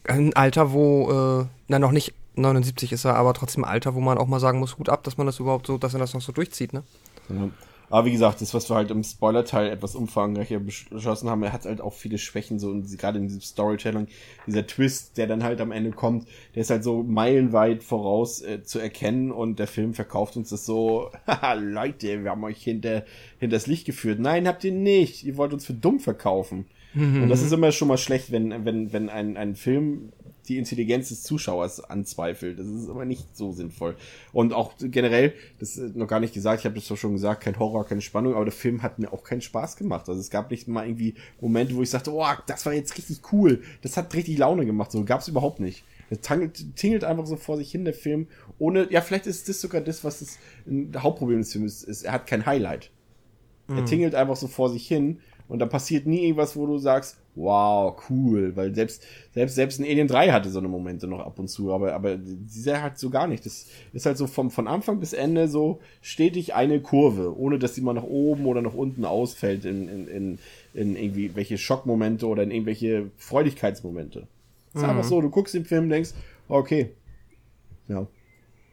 ein Alter, wo, äh, na noch nicht 79 ist er, aber trotzdem ein Alter, wo man auch mal sagen muss, gut ab, dass man das überhaupt so, dass er das noch so durchzieht, ne? Ja. Aber wie gesagt, das, was wir halt im Spoiler-Teil etwas umfangreicher beschlossen haben, er hat halt auch viele Schwächen, so gerade in diesem Storytelling, dieser Twist, der dann halt am Ende kommt, der ist halt so meilenweit voraus äh, zu erkennen und der Film verkauft uns das so, haha, Leute, wir haben euch hinter, hinters Licht geführt. Nein, habt ihr nicht. Ihr wollt uns für dumm verkaufen. Mhm. Und das ist immer schon mal schlecht, wenn, wenn, wenn ein, ein Film die Intelligenz des Zuschauers anzweifelt. Das ist aber nicht so sinnvoll. Und auch generell, das ist noch gar nicht gesagt, ich habe das doch schon gesagt, kein Horror, keine Spannung, aber der Film hat mir auch keinen Spaß gemacht. Also es gab nicht mal irgendwie Momente, wo ich sagte, oh, das war jetzt richtig cool, das hat richtig Laune gemacht. So gab es überhaupt nicht. Es tingelt, tingelt einfach so vor sich hin, der Film, ohne, ja, vielleicht ist das sogar das, was das Hauptproblem des Films ist, ist, er hat kein Highlight. Er tingelt einfach so vor sich hin und da passiert nie irgendwas, wo du sagst, wow, cool, weil selbst, selbst, selbst ein Alien 3 hatte so eine Momente noch ab und zu, aber, aber dieser halt so gar nicht. Das ist halt so vom, von Anfang bis Ende so stetig eine Kurve, ohne dass sie mal nach oben oder nach unten ausfällt in, in, in, in irgendwie welche Schockmomente oder in irgendwelche Freudigkeitsmomente. Es ist einfach so, du guckst den Film und denkst, okay. Ja.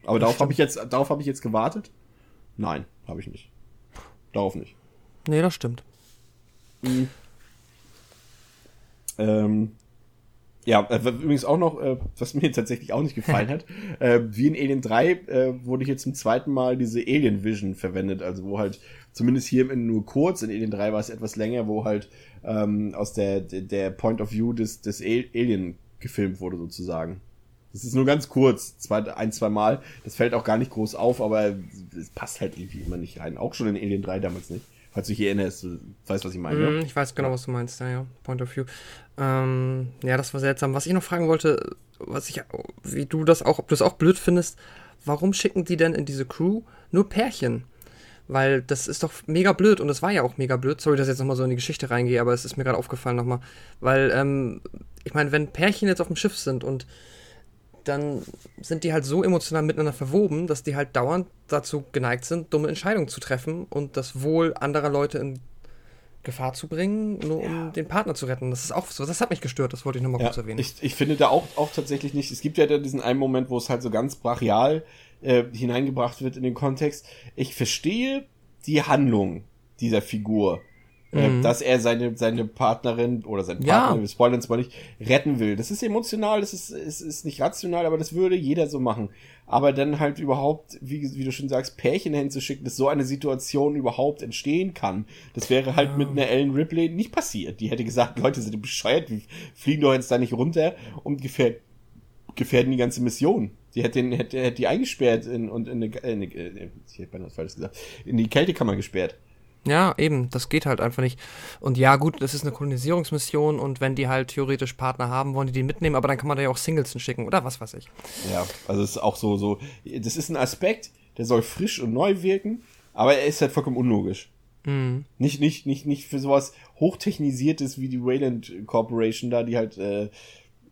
Aber darauf habe ich jetzt, darauf habe ich jetzt gewartet? Nein, habe ich nicht. Darauf nicht. Nee, das stimmt. Ähm, ja, äh, übrigens auch noch, äh, was mir tatsächlich auch nicht gefallen hat, äh, wie in Alien 3 äh, wurde hier zum zweiten Mal diese Alien Vision verwendet, also wo halt zumindest hier nur kurz, in Alien 3 war es etwas länger, wo halt ähm, aus der, der, der Point of View des, des Alien gefilmt wurde sozusagen. Das ist nur ganz kurz, zwei, ein, zwei Mal. Das fällt auch gar nicht groß auf, aber es passt halt irgendwie immer nicht rein. Auch schon in Alien 3 damals nicht. Falls du dich erinnerst, du weißt, was ich meine. ne? Mm, Ich weiß genau, was du meinst, ja, ja. Point of View. Ähm, ja, das war seltsam. Was ich noch fragen wollte, was ich, wie du das auch, ob du das auch blöd findest, warum schicken die denn in diese Crew nur Pärchen? Weil das ist doch mega blöd und das war ja auch mega blöd. Sorry, dass ich jetzt nochmal so in die Geschichte reingehe, aber es ist mir gerade aufgefallen nochmal. Weil, ähm, ich meine, wenn Pärchen jetzt auf dem Schiff sind und dann sind die halt so emotional miteinander verwoben, dass die halt dauernd dazu geneigt sind, dumme Entscheidungen zu treffen und das Wohl anderer Leute in Gefahr zu bringen, nur um den Partner zu retten. Das ist auch so, das hat mich gestört, das wollte ich nochmal Ja, kurz erwähnen. ich, ich finde da auch, auch tatsächlich nicht. Es gibt ja da diesen einen Moment, wo es halt so ganz brachial äh, hineingebracht wird in den Kontext. Ich verstehe die Handlung dieser Figur. Äh, dass er seine, seine Partnerin oder seinen Ja. Partner, wir spoilern zwar nicht, retten will. Das ist emotional, das ist, ist, ist nicht rational, aber das würde jeder so machen. Aber dann halt überhaupt, wie, wie du schon sagst, Pärchen hinzuschicken, dass so eine Situation überhaupt entstehen kann, das wäre halt mit einer Ellen Ripley nicht passiert. Die hätte gesagt, Leute sind bescheuert, wir fliegen doch jetzt da nicht runter und gefährden, gefährden die ganze Mission. Die hätte, hätte, hätte die eingesperrt in, und in, eine, in, eine- äh, ich hätte beinahe falsch gesagt, in die Kältekammer gesperrt. Ja, eben, das geht halt einfach nicht. Und ja, gut, das ist eine Kolonisierungsmission und wenn die halt theoretisch Partner haben, wollen die die mitnehmen, aber dann kann man da ja auch Singles hinschicken oder was weiß ich. Ja, also es ist auch so, so, das ist ein Aspekt, der soll frisch und neu wirken, aber er ist halt vollkommen unlogisch. Nicht, nicht, nicht, nicht für sowas hochtechnisiertes wie die Wayland Corporation da, die halt, äh,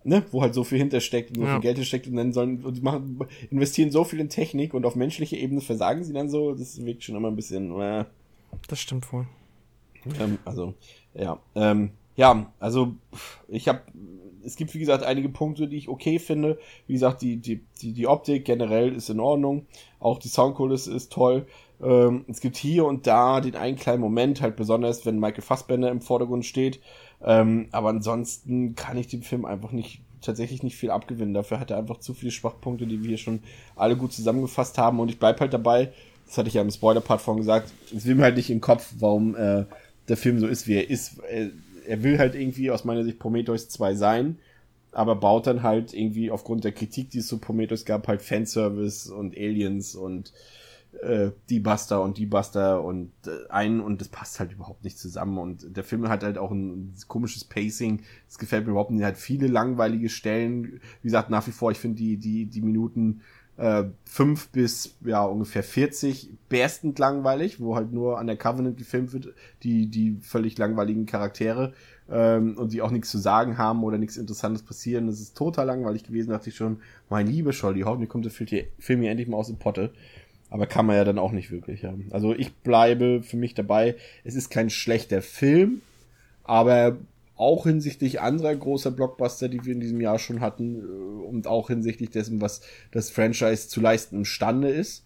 ne, wo halt so viel hintersteckt und so Ja. viel Geld hintersteckt und dann sollen, und die machen, investieren so viel in Technik und auf menschlicher Ebene versagen sie dann so, das wirkt schon immer ein bisschen, äh, Das stimmt wohl. ähm, also, ja. Ähm, ja, also ich habe, es gibt wie gesagt einige Punkte, die ich okay finde. Wie gesagt, die, die, die, die Optik generell ist in Ordnung. Auch die Soundkulisse ist toll. Ähm, es gibt hier und da den einen kleinen Moment, halt besonders, wenn Michael Fassbender im Vordergrund steht. Ähm, aber ansonsten kann ich dem Film einfach nicht tatsächlich nicht viel abgewinnen. Dafür hat er einfach zu viele Schwachpunkte, die wir hier schon alle gut zusammengefasst haben. Und ich bleib halt dabei, das hatte ich ja im Spoiler-Part vorhin gesagt, es will mir halt nicht in den Kopf, warum äh, der Film so ist, wie er ist. Er, will halt irgendwie aus meiner Sicht Prometheus 2 sein, aber baut dann halt irgendwie aufgrund der Kritik, die es zu Prometheus gab, halt Fanservice und Aliens und äh, die Buster und die Buster und äh, ein und das passt halt überhaupt nicht zusammen. Und der Film hat halt auch ein komisches Pacing, das gefällt mir überhaupt nicht, er hat viele langweilige Stellen, wie gesagt, nach wie vor, ich finde die, die, die Minuten äh, fünf bis ja ungefähr 40 berstend langweilig, wo halt nur an der Covenant gefilmt wird, die, die völlig langweiligen Charaktere ähm, und die auch nichts zu sagen haben oder nichts Interessantes passieren. Das ist total langweilig gewesen, dachte ich schon, mein lieber Scholli, hoffentlich kommt der Film hier endlich mal aus dem Potte. Aber kann man ja dann auch nicht wirklich. Ja. Also ich bleibe für mich dabei. Es ist kein schlechter Film, aber auch hinsichtlich anderer großer Blockbuster, die wir in diesem Jahr schon hatten, äh, und auch hinsichtlich dessen, was das Franchise zu leisten imstande ist,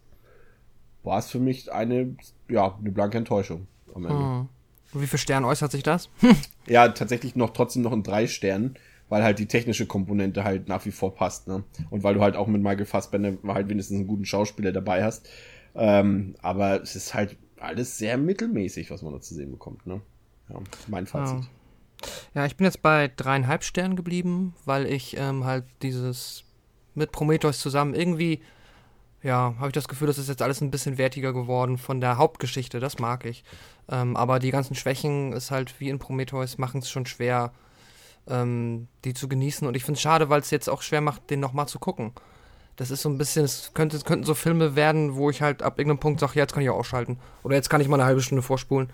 war es für mich eine, ja, eine blanke Enttäuschung am Ende. Und wie viel Stern äußert sich das? Ja, tatsächlich noch trotzdem noch in drei Sternen, weil halt die technische Komponente halt nach wie vor passt, ne? Und weil du halt auch mit Michael Fassbender halt wenigstens einen guten Schauspieler dabei hast. Ähm, aber es ist halt alles sehr mittelmäßig, was man da zu sehen bekommt, ne? Ja, mein Fazit. Ja, ich bin jetzt bei dreieinhalb Sternen geblieben, weil ich ähm, halt dieses mit Prometheus zusammen irgendwie, ja, habe ich das Gefühl, das ist jetzt alles ein bisschen wertiger geworden von der Hauptgeschichte, das mag ich. Ähm, aber die ganzen Schwächen ist halt wie in Prometheus, machen es schon schwer, ähm, die zu genießen. Und ich finde es schade, weil es jetzt auch schwer macht, den nochmal zu gucken. Das ist so ein bisschen, es könnte, es könnten so Filme werden, wo ich halt ab irgendeinem Punkt sage, ja, jetzt kann ich auch ausschalten. Oder jetzt kann ich mal eine halbe Stunde vorspulen.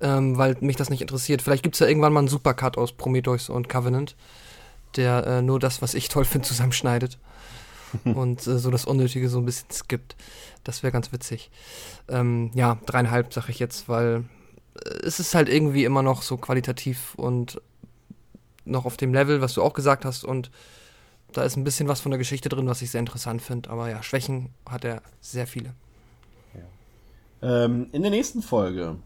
Ähm, weil mich das nicht interessiert. Vielleicht gibt es ja irgendwann mal einen Supercut aus Prometheus und Covenant, der äh, nur das, was ich toll finde, zusammenschneidet. und äh, so das Unnötige so ein bisschen skippt. Das wäre ganz witzig. Ähm, ja, dreieinhalb sage ich jetzt, weil äh, es ist halt irgendwie immer noch so qualitativ und noch auf dem Level, was du auch gesagt hast. Und da ist ein bisschen was von der Geschichte drin, was ich sehr interessant finde. Aber ja, Schwächen hat er sehr viele. Ähm, in der nächsten Folge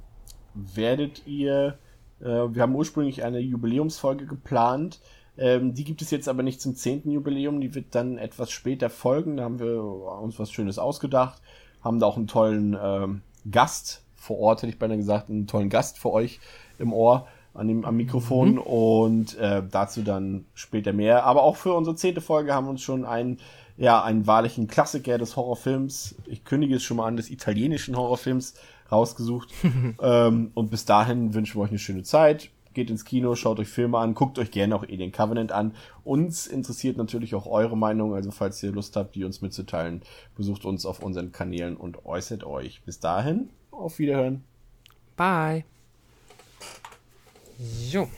werdet ihr, äh, wir haben ursprünglich eine Jubiläumsfolge geplant. Ähm, die gibt es jetzt aber nicht zum 10. Jubiläum, die wird dann etwas später folgen. Da haben wir uns was Schönes ausgedacht, haben da auch einen tollen ähm, Gast vor Ort, hätte ich beinahe gesagt, einen tollen Gast für euch im Ohr an dem, am Mikrofon mhm. und äh, dazu dann später mehr. Aber auch für unsere zehnte Folge haben wir uns schon einen, ja, einen wahrlichen Klassiker des Horrorfilms, ich kündige es schon mal an, des italienischen Horrorfilms rausgesucht. ähm, und bis dahin wünschen wir euch eine schöne Zeit geht ins Kino, schaut euch Filme an, guckt euch gerne auch Alien Covenant an. Uns interessiert natürlich auch eure Meinung, also falls ihr Lust habt, die uns mitzuteilen, besucht uns auf unseren Kanälen und äußert euch. Bis dahin, auf Wiederhören. Bye. So.